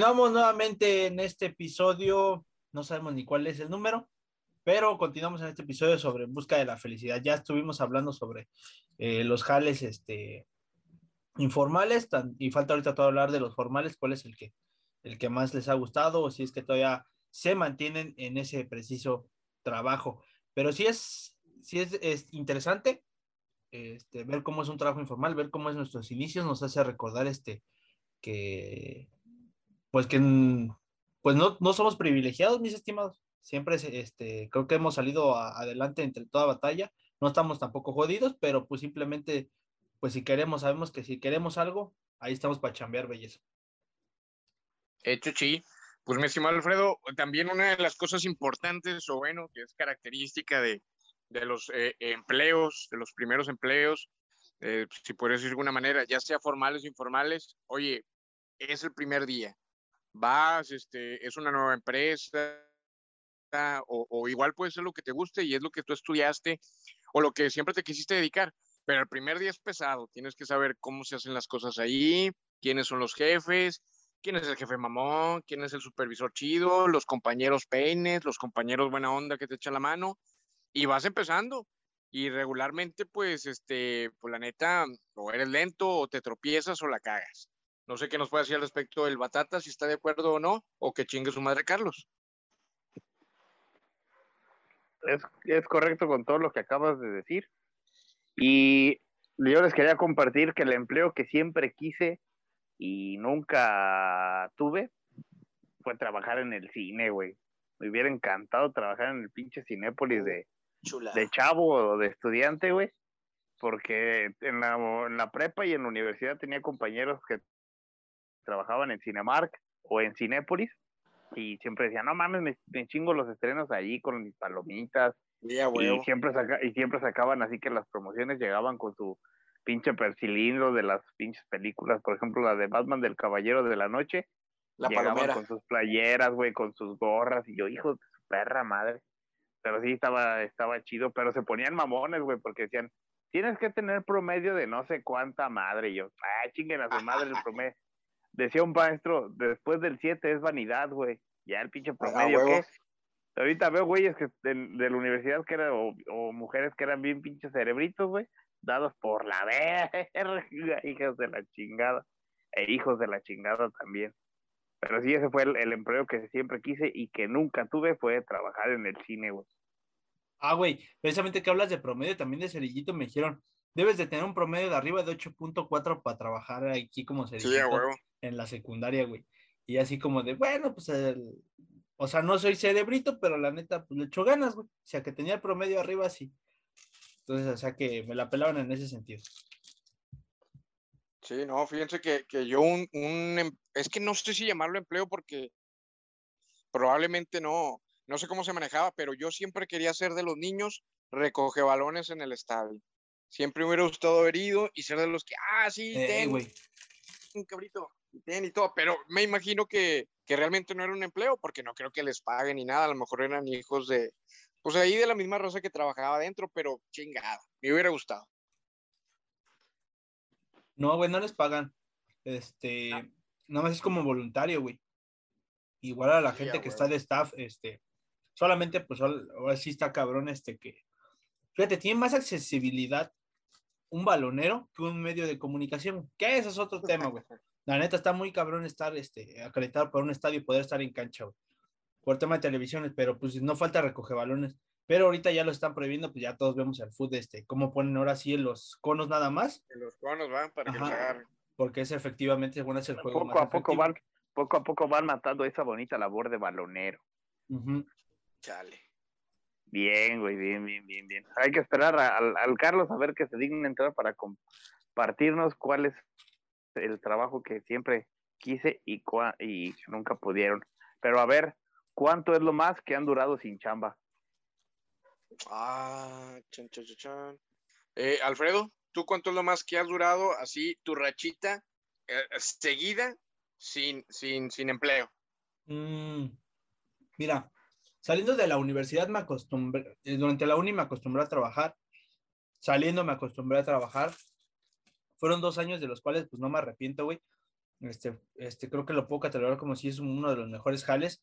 Continuamos nuevamente en este episodio, no sabemos ni cuál es el número, pero continuamos en este episodio sobre busca de la felicidad. Ya estuvimos hablando sobre eh, los jales este, informales tan- y falta ahorita todo hablar de los formales, cuál es el que, el que más les ha gustado o si es que todavía se mantienen en ese preciso trabajo. Pero sí es, sí es, es interesante este, ver cómo es un trabajo informal, ver cómo es nuestros inicios, nos hace recordar este que pues que pues no, no somos privilegiados, mis estimados. Siempre es, este, creo que hemos salido adelante entre toda batalla. No estamos tampoco jodidos, pero pues simplemente, pues si queremos, sabemos que si queremos algo, ahí estamos para chambear, belleza.
Hecho, sí. Pues mi estimado Alfredo, también una de las cosas importantes o bueno, que es característica de, de los eh, empleos, de los primeros empleos, eh, si puedes decir de alguna manera, ya sea formales o informales, oye, es el primer día. Vas, este, es una nueva empresa, o, igual puede ser lo que te guste y es lo que tú estudiaste o lo que siempre te quisiste dedicar, pero el primer día es pesado, tienes que saber cómo se hacen las cosas ahí, quiénes son los jefes, quién es el jefe mamón, quién es el supervisor chido, los compañeros peines, los compañeros buena onda que te echan la mano, y vas empezando. Y regularmente, pues, este, pues la neta, o eres lento, o te tropiezas, o la cagas. No sé qué nos puede decir al respecto del Batata, si está de acuerdo o no, o que chingue su madre Carlos.
es, es correcto con todo lo que acabas de decir. Y yo les quería compartir que el empleo que siempre quise y nunca tuve fue trabajar en el cine, güey. Me hubiera encantado trabajar en el pinche Cinépolis de,
Chula.
de chavo o de estudiante, güey. Porque en la, en la prepa y en la universidad tenía compañeros que trabajaban en Cinemark o en Cinépolis y siempre decían, no mames, me, me chingo los estrenos allí con mis palomitas y siempre, saca, y siempre sacaban así que las promociones llegaban con su pinche percilindro de las pinches películas, por ejemplo la de Batman del Caballero de la Noche,
La
llegaban
palomera.
con sus playeras, güey, con sus gorras, y yo, hijo de su perra madre. Pero sí estaba, estaba chido, pero se ponían mamones, güey, porque decían, tienes que tener promedio de no sé cuánta madre. Y yo, ah, chinguen a su madre el promedio. Decía un maestro, después del 7 es vanidad, güey. Ya el pinche promedio. ¿qué? Ahorita veo güeyes que de, de la universidad que eran, o, o mujeres que eran bien pinches cerebritos, güey, dados por la verga, hijas de la chingada, e hijos de la chingada también. Pero sí, ese fue el, el empleo que siempre quise y que nunca tuve, fue trabajar en el cine, güey.
Ah, güey, precisamente que hablas de promedio, también de cerillito me dijeron, debes de tener un promedio de arriba de 8.4 para trabajar aquí como se dice en la secundaria, güey. Y así como de, bueno, pues, el- o sea, no soy cerebrito, pero la neta, pues le echo ganas, güey. O sea, que tenía el promedio arriba, sí. Entonces, o sea, que me la pelaban en ese sentido.
Sí, no, fíjense que, que yo un, un em- es que no sé si llamarlo empleo porque probablemente no, no sé cómo se manejaba, pero yo siempre quería ser de los niños recoge balones en el estadio. Siempre me hubiera gustado haber ido y ser de los que, ah, sí,
Eh,
ten, un cabrito, ten y todo, pero me imagino que, que realmente no era un empleo porque no creo que les paguen ni nada, a lo mejor eran hijos de, pues ahí de la misma raza que trabajaba adentro, pero chingada, me hubiera gustado.
No, güey, no les pagan. Este, nada más es como voluntario, güey. Igual a la
Sí,
gente que está de staff, este, solamente, pues ahora ahora sí está cabrón, este, que, fíjate, tiene más accesibilidad un balonero que un medio de comunicación, que ese es otro tema, güey. La neta está muy cabrón estar, este, acreditado para un estadio y poder estar en cancha, güey. Por tema de televisiones, pero pues no falta recoger balones. Pero ahorita ya lo están prohibiendo, pues ya todos vemos el fútbol, este, cómo ponen ahora sí en los conos nada más,
Que los conos van para que
Ajá.
agarren.
porque es efectivamente, bueno, es el juego
Poco
más
a poco van, poco a poco van matando esa bonita labor de balonero.
Chale.
Bien, güey, bien, bien, bien, bien. Hay que esperar a- al, al Carlos a ver que se digne entrar para compartirnos cuál es el trabajo que siempre quise y, cua- y nunca pudieron. Pero a ver, ¿cuánto es lo más que han durado sin chamba?
Ah, chan, chan, chan, chan. Eh, Alfredo, ¿tú cuánto es lo más que has durado así tu rachita eh, seguida sin, sin, sin empleo?
Mm, mira, saliendo de la universidad me acostumbré, eh, durante la uni me acostumbré a trabajar, saliendo me acostumbré a trabajar. Fueron dos años de los cuales pues no me arrepiento, güey. Este, este, creo que lo puedo catalogar como si es uno de los mejores jales.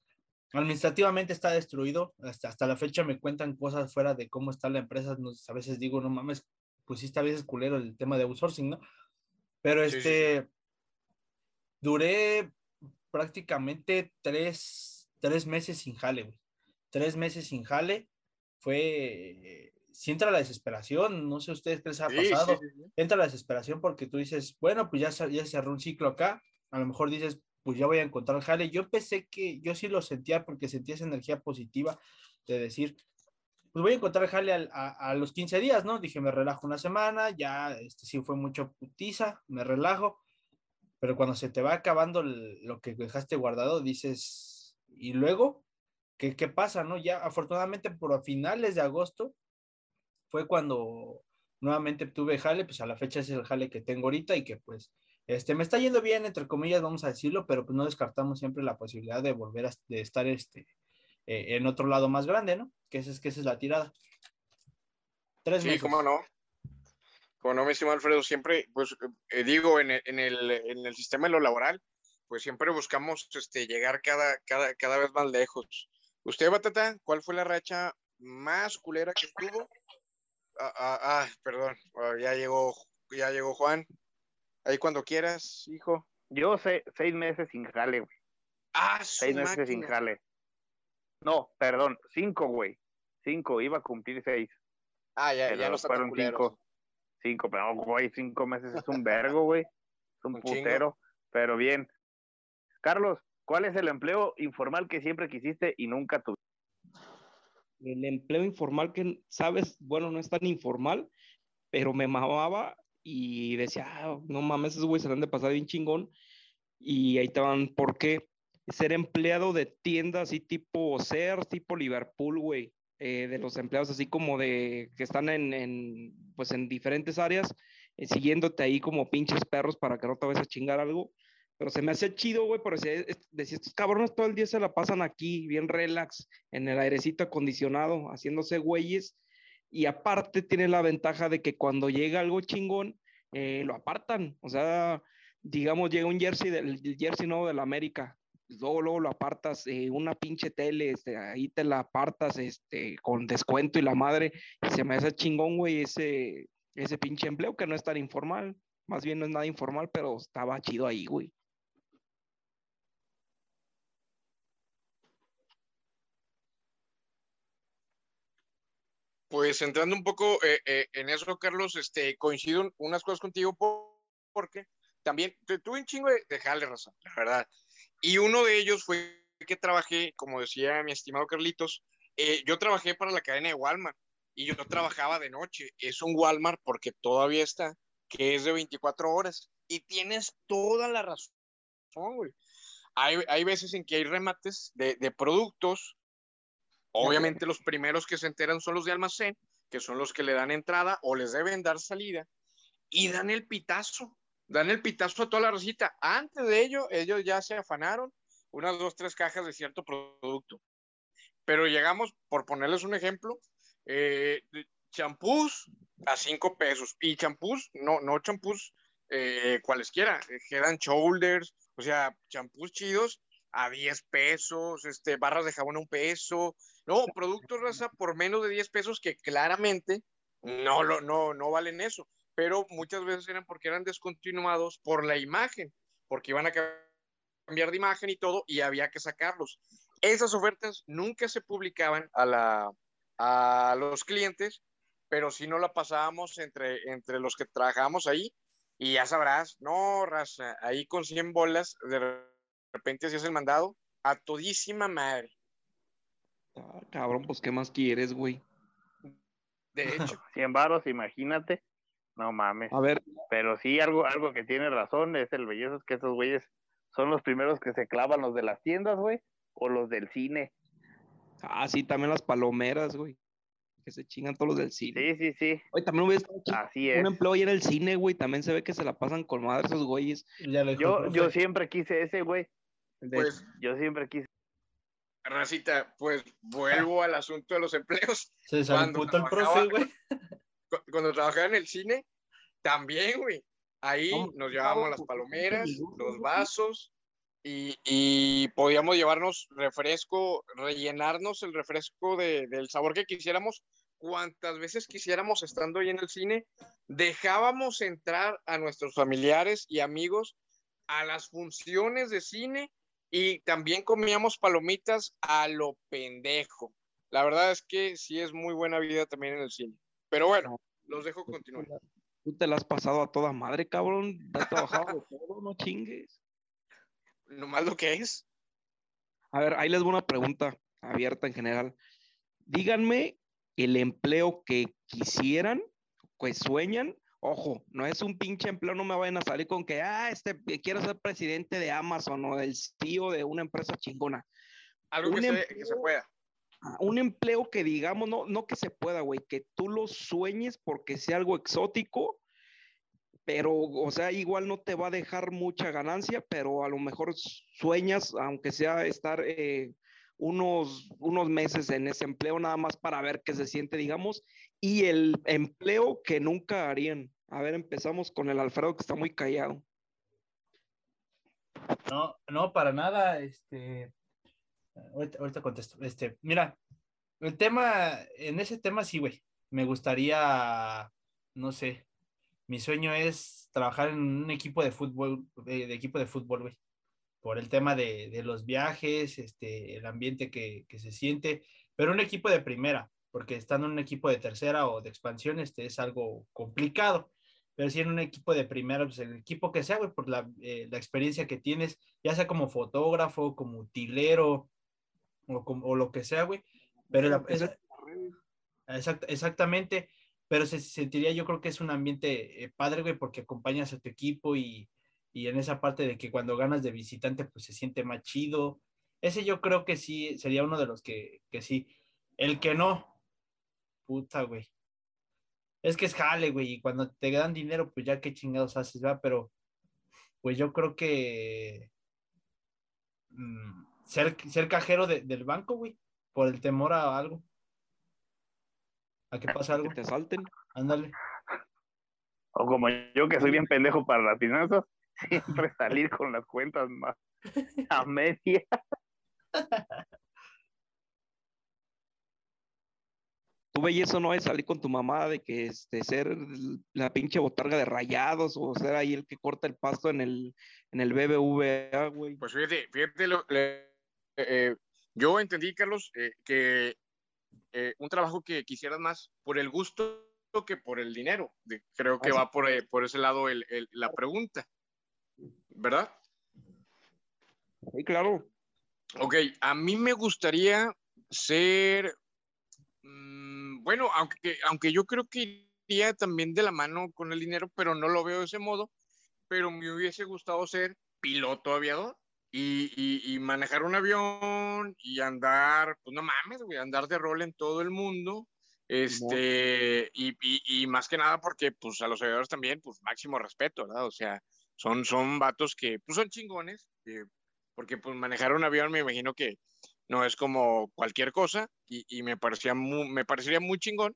Administrativamente está destruido, hasta, hasta la fecha me cuentan cosas fuera de cómo está la empresa, a veces digo, no mames, pues sí está a veces culero el tema de outsourcing, ¿no? Pero
Sí, sí, sí.
este, duré prácticamente tres, tres meses sin jale, güey. Tres meses sin jale. Fue, si entra la desesperación, no sé a ustedes qué les ha pasado,
sí, sí, sí.
entra la desesperación porque tú dices, bueno, pues ya, se- ya cerró un ciclo acá, a lo mejor dices, pues ya voy a encontrar jale. Yo pensé que, yo sí lo sentía porque sentía esa energía positiva de decir, pues voy a encontrar jale al- a, a los 15 días, ¿no? Dije, me relajo una semana, ya, este sí fue mucho putiza, me relajo, pero cuando se te va acabando el- lo que dejaste guardado, dices, ¿y luego? ¿Qué, qué pasa, no? Ya, afortunadamente, por a finales de agosto fue cuando nuevamente tuve jale, pues a la fecha es el jale que tengo ahorita y que pues este, me está yendo bien, entre comillas, vamos a decirlo, pero pues no descartamos siempre la posibilidad de volver a de estar este, eh, en otro lado más grande, ¿no? Que esa es, que esa es la tirada. Tres
Sí,
meses.
cómo no. Como no, mi estimado Alfredo, siempre, pues eh, digo, en el, en, el, en el sistema de lo laboral, pues siempre buscamos este, llegar cada, cada, cada vez más lejos. ¿Usted, Batata, cuál fue la racha más culera que tuvo? Ah, ah, ah, perdón, ah, ya llegó, ya llegó Juan. Ahí cuando quieras, hijo.
Yo sé, seis meses sin jale, güey.
Ah,
Seis meses sin jale. No, perdón, cinco, güey. Cinco, iba a cumplir seis.
Ah, ya,
pero
ya no
fueron cinco. Cinco, pero güey, cinco meses es un vergo, güey. Es un
Un chingo.
putero. Pero bien. Carlos, ¿cuál es el empleo informal que siempre quisiste y nunca tuviste?
El empleo informal que, sabes, bueno, no es tan informal, pero me mamaba y decía, "Ah, no mames, esos güeyes se han de pasar bien chingón. Y ahí estaban, ¿por qué? Ser empleado de tiendas así tipo Sears, tipo Liverpool, güey. eh, de los empleados así como de que están en, en, pues en diferentes áreas, eh, siguiéndote ahí como pinches perros para que no te vayas a chingar algo. Pero se me hacía chido, güey, porque decía, es- decía, estos cabrones todo el día se la pasan aquí, bien relax, en el airecito acondicionado, haciéndose güeyes. Y aparte tiene la ventaja de que cuando llega algo chingón, eh, lo apartan. O sea, digamos, llega un jersey del el jersey nuevo de la América. Luego, luego lo apartas, eh, una pinche tele, este, ahí te la apartas este, con descuento y la madre. Y se me hace chingón, güey, ese, ese pinche empleo que no es tan informal. Más bien no es nada informal, pero estaba chido ahí, güey.
Pues entrando un poco eh, eh, en eso, Carlos, este, coincido unas cosas contigo por- porque también tu- tuve un chingo de, de jale, raza, la verdad. Y uno de ellos fue que trabajé, como decía mi estimado Carlitos, eh, yo trabajé para la cadena de Walmart y yo trabajaba de noche. Es un Walmart porque todavía está, que es de 24 horas. Y tienes toda la razón, güey. Hay, hay veces en que hay remates de, de productos. Obviamente los primeros que se enteran son los de almacén, que son los que le dan entrada o les deben dar salida y dan el pitazo, dan el pitazo a toda la recita. Antes de ello, ellos ya se afanaron unas dos, tres cajas de cierto producto. Pero llegamos, por ponerles un ejemplo, eh, champús a cinco pesos y champús, no, no champús eh, cualesquiera, eh, Head and Shoulders, o sea, champús chidos a 10 pesos, este, barras de jabón a un peso, no, productos raza por menos de 10 pesos que claramente no, lo, no, no valen eso, pero muchas veces eran porque eran descontinuados por la imagen, porque iban a cambiar de imagen y todo y había que sacarlos. Esas ofertas nunca se publicaban a, la, a los clientes, pero sí no la pasábamos entre, entre los que trabajábamos ahí y ya sabrás, no, raza, ahí con 100 bolas, de repente hacías el mandado a todísima madre.
Ah, cabrón, pues ¿qué más quieres, güey?
De hecho,
100 varos, imagínate. No mames.
A ver,
Pero sí, algo, algo que tiene razón es el bellezo, es que esos güeyes son los primeros que se clavan los de las tiendas, güey, o los del cine.
ah, sí, también las palomeras, güey. Que se chingan todos los del cine.
Sí, sí, sí,
Oye, también hubiera
así es.
un empleo ahí en el cine, güey. También se ve que se la pasan con madre esos güeyes.
Ya lo dijo
Yo, yo siempre quise ese, güey.
Pues,
Yo siempre quise.
racita, pues vuelvo al asunto de los empleos.
Se
cuando
el
trabajaba-
profe, güey.
Cu- Cuando trabajaba en el cine, también, güey. Ahí nos llevábamos las palomeras, los vasos y, y podíamos llevarnos refresco, rellenarnos el refresco de- del sabor que quisiéramos cuantas veces quisiéramos estando ahí en el cine. Dejábamos entrar a nuestros familiares y amigos a las funciones de cine y también comíamos palomitas a lo pendejo. La verdad es que sí es muy buena vida también en el cine. Pero bueno, los dejo continuar.
Tú te la has pasado a toda madre, cabrón. Has trabajado todo, no chingues.
Nomás lo que es.
A ver, ahí les voy una pregunta abierta en general. Díganme el empleo que quisieran, que sueñan. Ojo, no es un pinche empleo, no me vayan a salir con que, ah, este, quiero ser presidente de Amazon o del CEO de una empresa chingona.
Algo que se, que se pueda.
Un empleo que digamos, no, no que se pueda, güey, que tú lo sueñes porque sea algo exótico, pero, o sea, igual no te va a dejar mucha ganancia, pero a lo mejor sueñas, aunque sea estar eh, unos, unos meses en ese empleo, nada más para ver qué se siente, digamos, y el empleo que nunca harían. A ver, empezamos con el Alfredo, que está muy callado.
No, no, para nada. Este, ahorita, ahorita contesto. Este, mira, el tema, en ese tema sí, güey. Me gustaría, no sé, mi sueño es trabajar en un equipo de fútbol, de, de equipo de fútbol, güey. Por el tema de, de los viajes, este, el ambiente que, que se siente, pero un equipo de primera, porque estando en un equipo de tercera o de expansión, este es algo complicado pero si en un equipo de primera, pues el equipo que sea, güey, por la, eh, la experiencia que tienes, ya sea como fotógrafo, como utilero, o, como, o lo que sea, güey. Pero la- esa- exact- exactamente, pero se sentiría, yo creo que es un ambiente eh, padre, güey, porque acompañas a tu equipo y, y en esa parte de que cuando ganas de visitante, pues se siente más chido. Ese yo creo que sí sería uno de los que, que sí. El que no, puta, güey. Es que es jale, güey, y cuando te dan dinero, pues ya qué chingados haces, ¿verdad? Pero, pues yo creo que mm, ser, ser cajero de- del banco, güey, por el temor a algo. A que pase algo,
Que te salten.
ándale.
O como yo que soy bien pendejo para las finanzas, siempre salir con las cuentas más a media.
Tú veías eso no es salir con tu mamá de que este, ser la pinche botarga de rayados o ser ahí el que corta el pasto en el, en el BBVA, güey.
Pues fíjate, fíjate, lo- le- eh, yo entendí, Carlos, eh, que eh, un trabajo que quisieras más por el gusto que por el dinero. Creo que
Así-
va por, eh, por ese lado el- el- la pregunta, ¿verdad?
Sí, claro.
Ok, a mí me gustaría ser, mm, bueno, aunque, aunque yo creo que iría también de la mano con el dinero, pero no lo veo de ese modo, pero me hubiese gustado ser piloto aviador y, y- y manejar un avión y andar, pues no mames, güey, andar de rol en todo el mundo. Este, y, y- y más que nada porque, pues, a los aviadores también, pues, máximo respeto, ¿verdad? O sea, son, son vatos que, pues, son chingones, eh, porque, pues, manejar un avión me imagino que no es como cualquier cosa y, y me, parecía mu- me parecería muy chingón.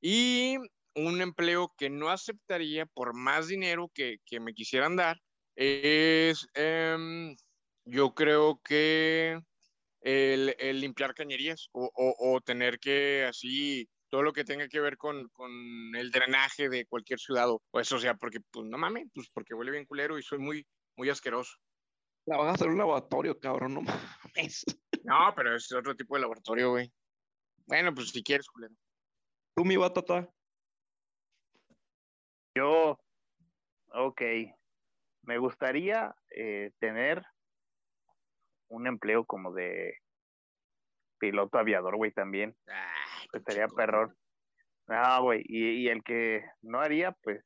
Y un empleo que no aceptaría por más dinero que, que me quisieran dar es, em, yo creo que el, el limpiar cañerías o, o- o tener que así, todo lo que tenga que ver con, con el drenaje de cualquier ciudad o o eso, o sea, porque, pues no mames, pues porque huele bien culero y soy muy, muy asqueroso.
La vas a hacer un laboratorio, cabrón, no mames.
No, pero es otro tipo de laboratorio, güey. Bueno, pues si quieres, culero.
Tú, mi batata.
Yo, ok, me gustaría eh, tener un empleo como de piloto aviador, güey, también.
Ay,
Estaría perrón. Ah, güey, y, y el que no haría, pues,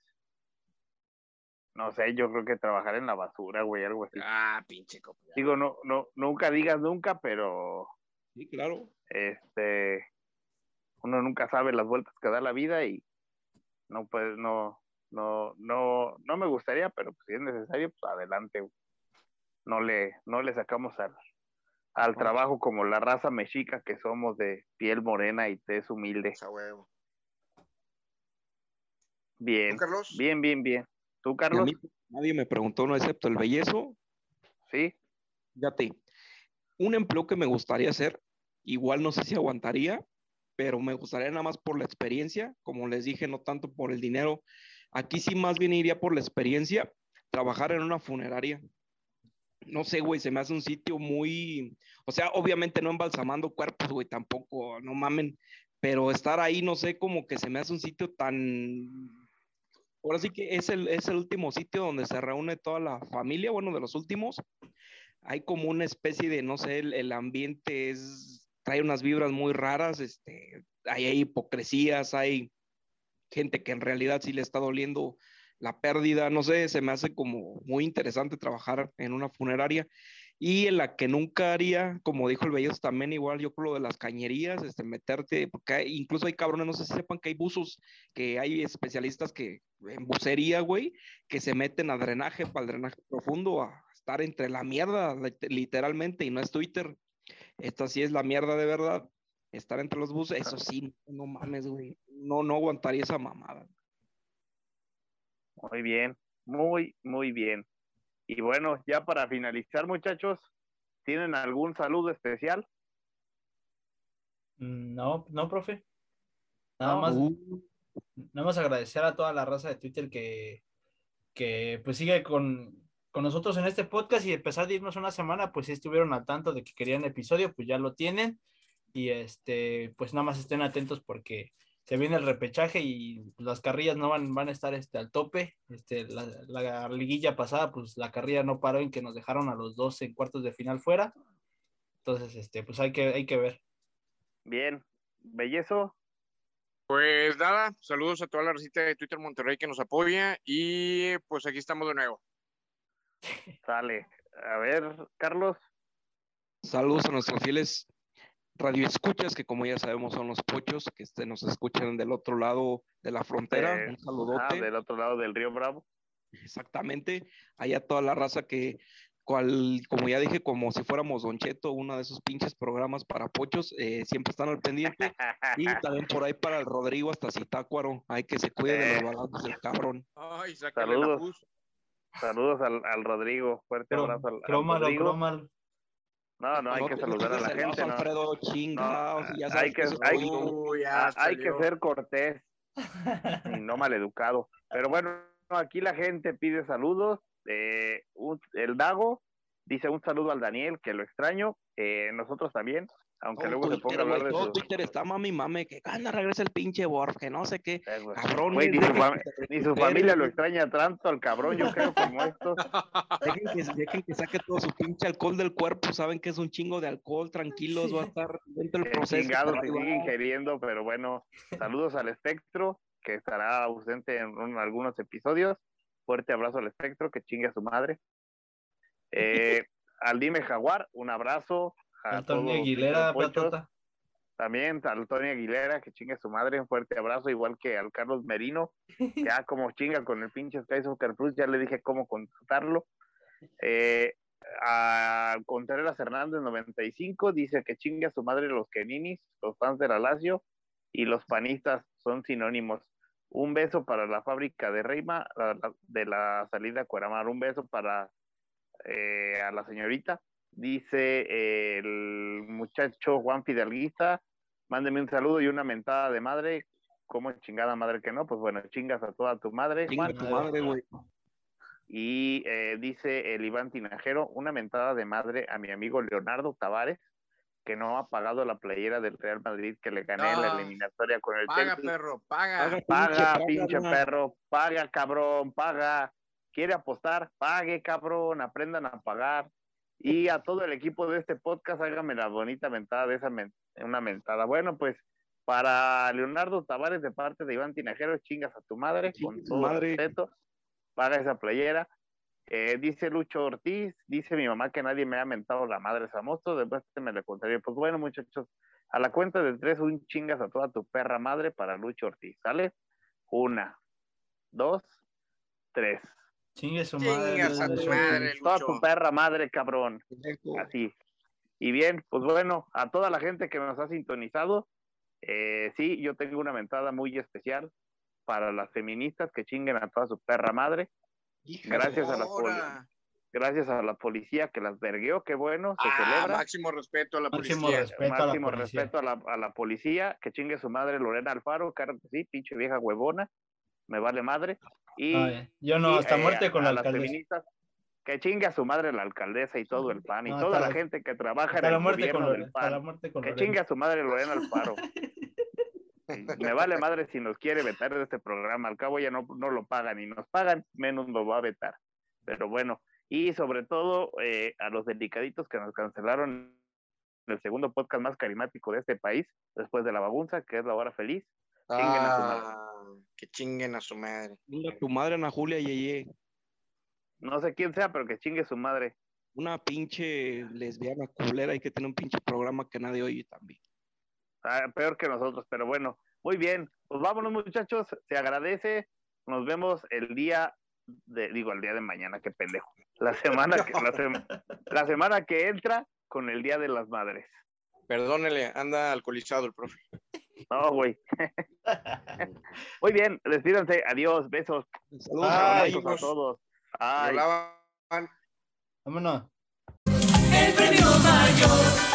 no sé, yo creo que trabajar en la basura, güey, algo así.
Ah, pinche copa.
Digo, no, no, nunca digas nunca, pero
Sí, claro.
este, uno nunca sabe las vueltas que da la vida y no, pues, no, no, no, no me gustaría, pero pues, si es necesario, pues adelante. güey. No le, no le sacamos al, al trabajo como la raza mexica que somos de piel morena y tez humilde.
Esa huevo.
Bien,
¿Tú, Carlos?
bien, bien, bien. ¿Tú, Carlos?
mí nadie me preguntó, no excepto el bellezo.
Sí,
Fíjate, un empleo que me gustaría hacer, igual no sé si aguantaría, pero me gustaría nada más por la experiencia, como les dije, no tanto por el dinero. Aquí sí más bien iría por la experiencia, trabajar en una funeraria. No sé, güey, se me hace un sitio muy, o sea, obviamente no embalsamando cuerpos, güey, tampoco, no mamen, pero estar ahí, no sé, como que se me hace un sitio tan, ahora sí que es el, es el último sitio donde se reúne toda la familia, bueno, de los últimos, hay como una especie de, no sé, el, ambiente es, trae unas vibras muy raras, este, hay, hay hipocresías, hay gente que en realidad sí le está doliendo la pérdida, no sé, se me hace como muy interesante trabajar en una funeraria y en la que nunca haría, como dijo el Bellos también igual, yo creo lo de las cañerías, este, meterte, porque incluso hay cabrones, no sé si sepan que hay buzos, que hay especialistas que en bucería, güey, que se meten a drenaje, para el drenaje profundo, a estar entre la mierda, lit- literalmente, y no es Twitter. Esta sí es la mierda de verdad. Estar entre los buses, eso sí, no mames, güey. No, no aguantaría esa mamada.
Muy bien, muy, muy bien. Y bueno, ya para finalizar, muchachos, ¿tienen algún saludo especial?
Mm, No, no, profe. Nada
No.
más,
Uh,
nada más agradecer a toda la raza de Twitter que, que pues sigue con, con nosotros en este podcast y a pesar de irnos una semana, pues sí estuvieron al tanto de que querían episodio, pues ya lo tienen. Y este, pues nada más estén atentos porque se viene el repechaje y las carrillas no van, van a estar este, al tope. Este, la, la liguilla pasada, pues la carrilla no paró en que nos dejaron a los dos en cuartos de final fuera. Entonces, este, pues hay que, hay que ver.
Bien, bellezo,
Pues nada, saludos a toda la recita de Twitter Monterrey que nos apoya y pues aquí estamos de nuevo.
sale. A ver, Carlos,
Saludos a nuestros fieles radioescuchas, que como ya sabemos son los pochos, que este, nos escuchan del otro lado de la frontera.
Eh,
Un
ah,
saludote.
del otro lado del río Bravo.
Exactamente. Allá toda la raza que, cual, como ya dije, como si fuéramos Don Cheto, uno de esos pinches programas para pochos, eh, siempre están al pendiente. Y también por ahí para el Rodrigo hasta Zitácuaro. Hay que se cuide de
Eh.
los balazos del cabrón.
Ay, la
Saludos. Saludos al, al Rodrigo, fuerte abrazo al, al
Crómalo,
Rodrigo.
crómalo.
No, no, hay que
te
saludar a la gente, ¿no?
Alfredo, chingados,
No,
ya
hay que- hay- hay que ser cortés y no maleducado. Pero bueno, aquí la gente pide saludos. Eh, un- el Dago dice un saludo al Daniel, que lo extraño. Eh, nosotros también. Aunque luego se
Twitter,
ponga a hablar
güey,
de
todo
su...
Twitter está mami mame, que anda, regresa el pinche Borf, que no sé qué.
Eh, güey.
Cabrón,
Güey, ni, su fam-
se
ni familia lo extraña tanto al cabrón, yo creo, como esto.
Dejen que, dejen que saque todo su pinche alcohol del cuerpo, saben que es un chingo de alcohol, tranquilos, va a estar dentro del proceso.
chingados
pero
se sigue ingiriendo, pero bueno, saludos al espectro, que estará ausente en un- algunos episodios. Fuerte abrazo al espectro, que chingue a su madre. Eh, al Dime Jaguar, un abrazo. A todos
Aguilera.
También al Tony Aguilera, que chingue a su madre, un fuerte abrazo, igual que al Carlos Merino, ya como chinga con el pinche Sky Soccer Plus, ya le dije cómo consultarlo. Eh, a Contreras Hernández 95 dice que chingue a su madre los Keninis, los fans de la Lazio y los panistas son sinónimos. Un beso para la fábrica de Reima la- la- de la salida a Cueramar. Un beso para eh, a la señorita. Dice eh, el muchacho Juan Fidalguista, mándeme un saludo y una mentada de madre. ¿Cómo chingada madre que no? Pues bueno, chingas a toda tu madre.
Chinga
Juan.
tu madre, güey.
Y eh, dice el Iván Tinajero, una mentada de madre a mi amigo Leonardo Tavares, que no ha pagado la playera del Real Madrid que le gané en la
No.
eliminatoria con el
Paga,
Chelsea.
perro, paga.
Paga,
pinche
pinche perro, paga, cabrón, paga. Quiere apostar, pague, cabrón, aprendan a pagar. Y a todo el equipo de este podcast, hágame la bonita mentada de esa men- una mentada. Bueno, pues para Leonardo Tavares de parte de Iván Tinajero, chingas a tu madre,
Chinga
con todo
madre.
respeto, paga esa playera. Eh, dice Lucho Ortiz, dice mi mamá que nadie me ha mentado la madre famoso, después me lo contaría. Pues bueno, muchachos, a la cuenta de tres, un chingas a toda tu perra madre para Lucho Ortiz, ¿sale? Una, dos, tres.
Chingue su madre.
Chingas a tu madre,
Toda tu perra madre, cabrón. Así. Y bien, pues bueno, a toda la gente que nos ha sintonizado, eh, sí, yo tengo una mentada muy especial para las feministas que chinguen a toda su perra madre.
Hija
Gracias a la. Gracias a la policía que las vergueó, qué bueno, se
Ah,
celebra.
máximo respeto a la
Máximo
policía.
respeto a la
Máximo
policía.
respeto a la, a la policía, que chingue su madre Lorena Alfaro, claro que sí, pinche vieja huevona, me vale madre. Y,
Ay, yo no,
y,
hasta
eh,
muerte con
a
la
las
alcaldesa.
feministas, que chingue a su madre la alcaldesa y todo el PAN y
No,
toda la
la-
gente que trabaja en el
la muerte con
gobierno
Lorena.
del PAN.
muerte con
Que
Lorena.
chingue a su madre Lorena Alfaro. Me vale madre si nos quiere vetar de este programa. Al cabo ya no, no lo pagan y nos pagan, menos lo va a vetar. Pero bueno, y sobre todo eh, a los delicaditos que nos cancelaron el segundo podcast más carismático de este país, después de la bagunza, que es la hora feliz. Chinguen a su madre.
Ah, que chinguen a su madre.
Chinga tu madre, Ana Julia Yeye.
No sé quién sea, pero que chingue su madre.
Una pinche lesbiana culera y que tiene un pinche programa que nadie oye también.
Ah, peor que nosotros, pero bueno, muy bien. Pues vámonos, muchachos. Se agradece. Nos vemos el día de, digo, el día de mañana, qué pendejo. La semana que, la, la semana que entra con el Día de las Madres.
Perdónele, anda alcoholizado el profe.
No, güey. Muy bien, despídanse. Adiós, besos.
Saludos
Ay,
a
todos. Ay.
Vámonos.
El premio mayor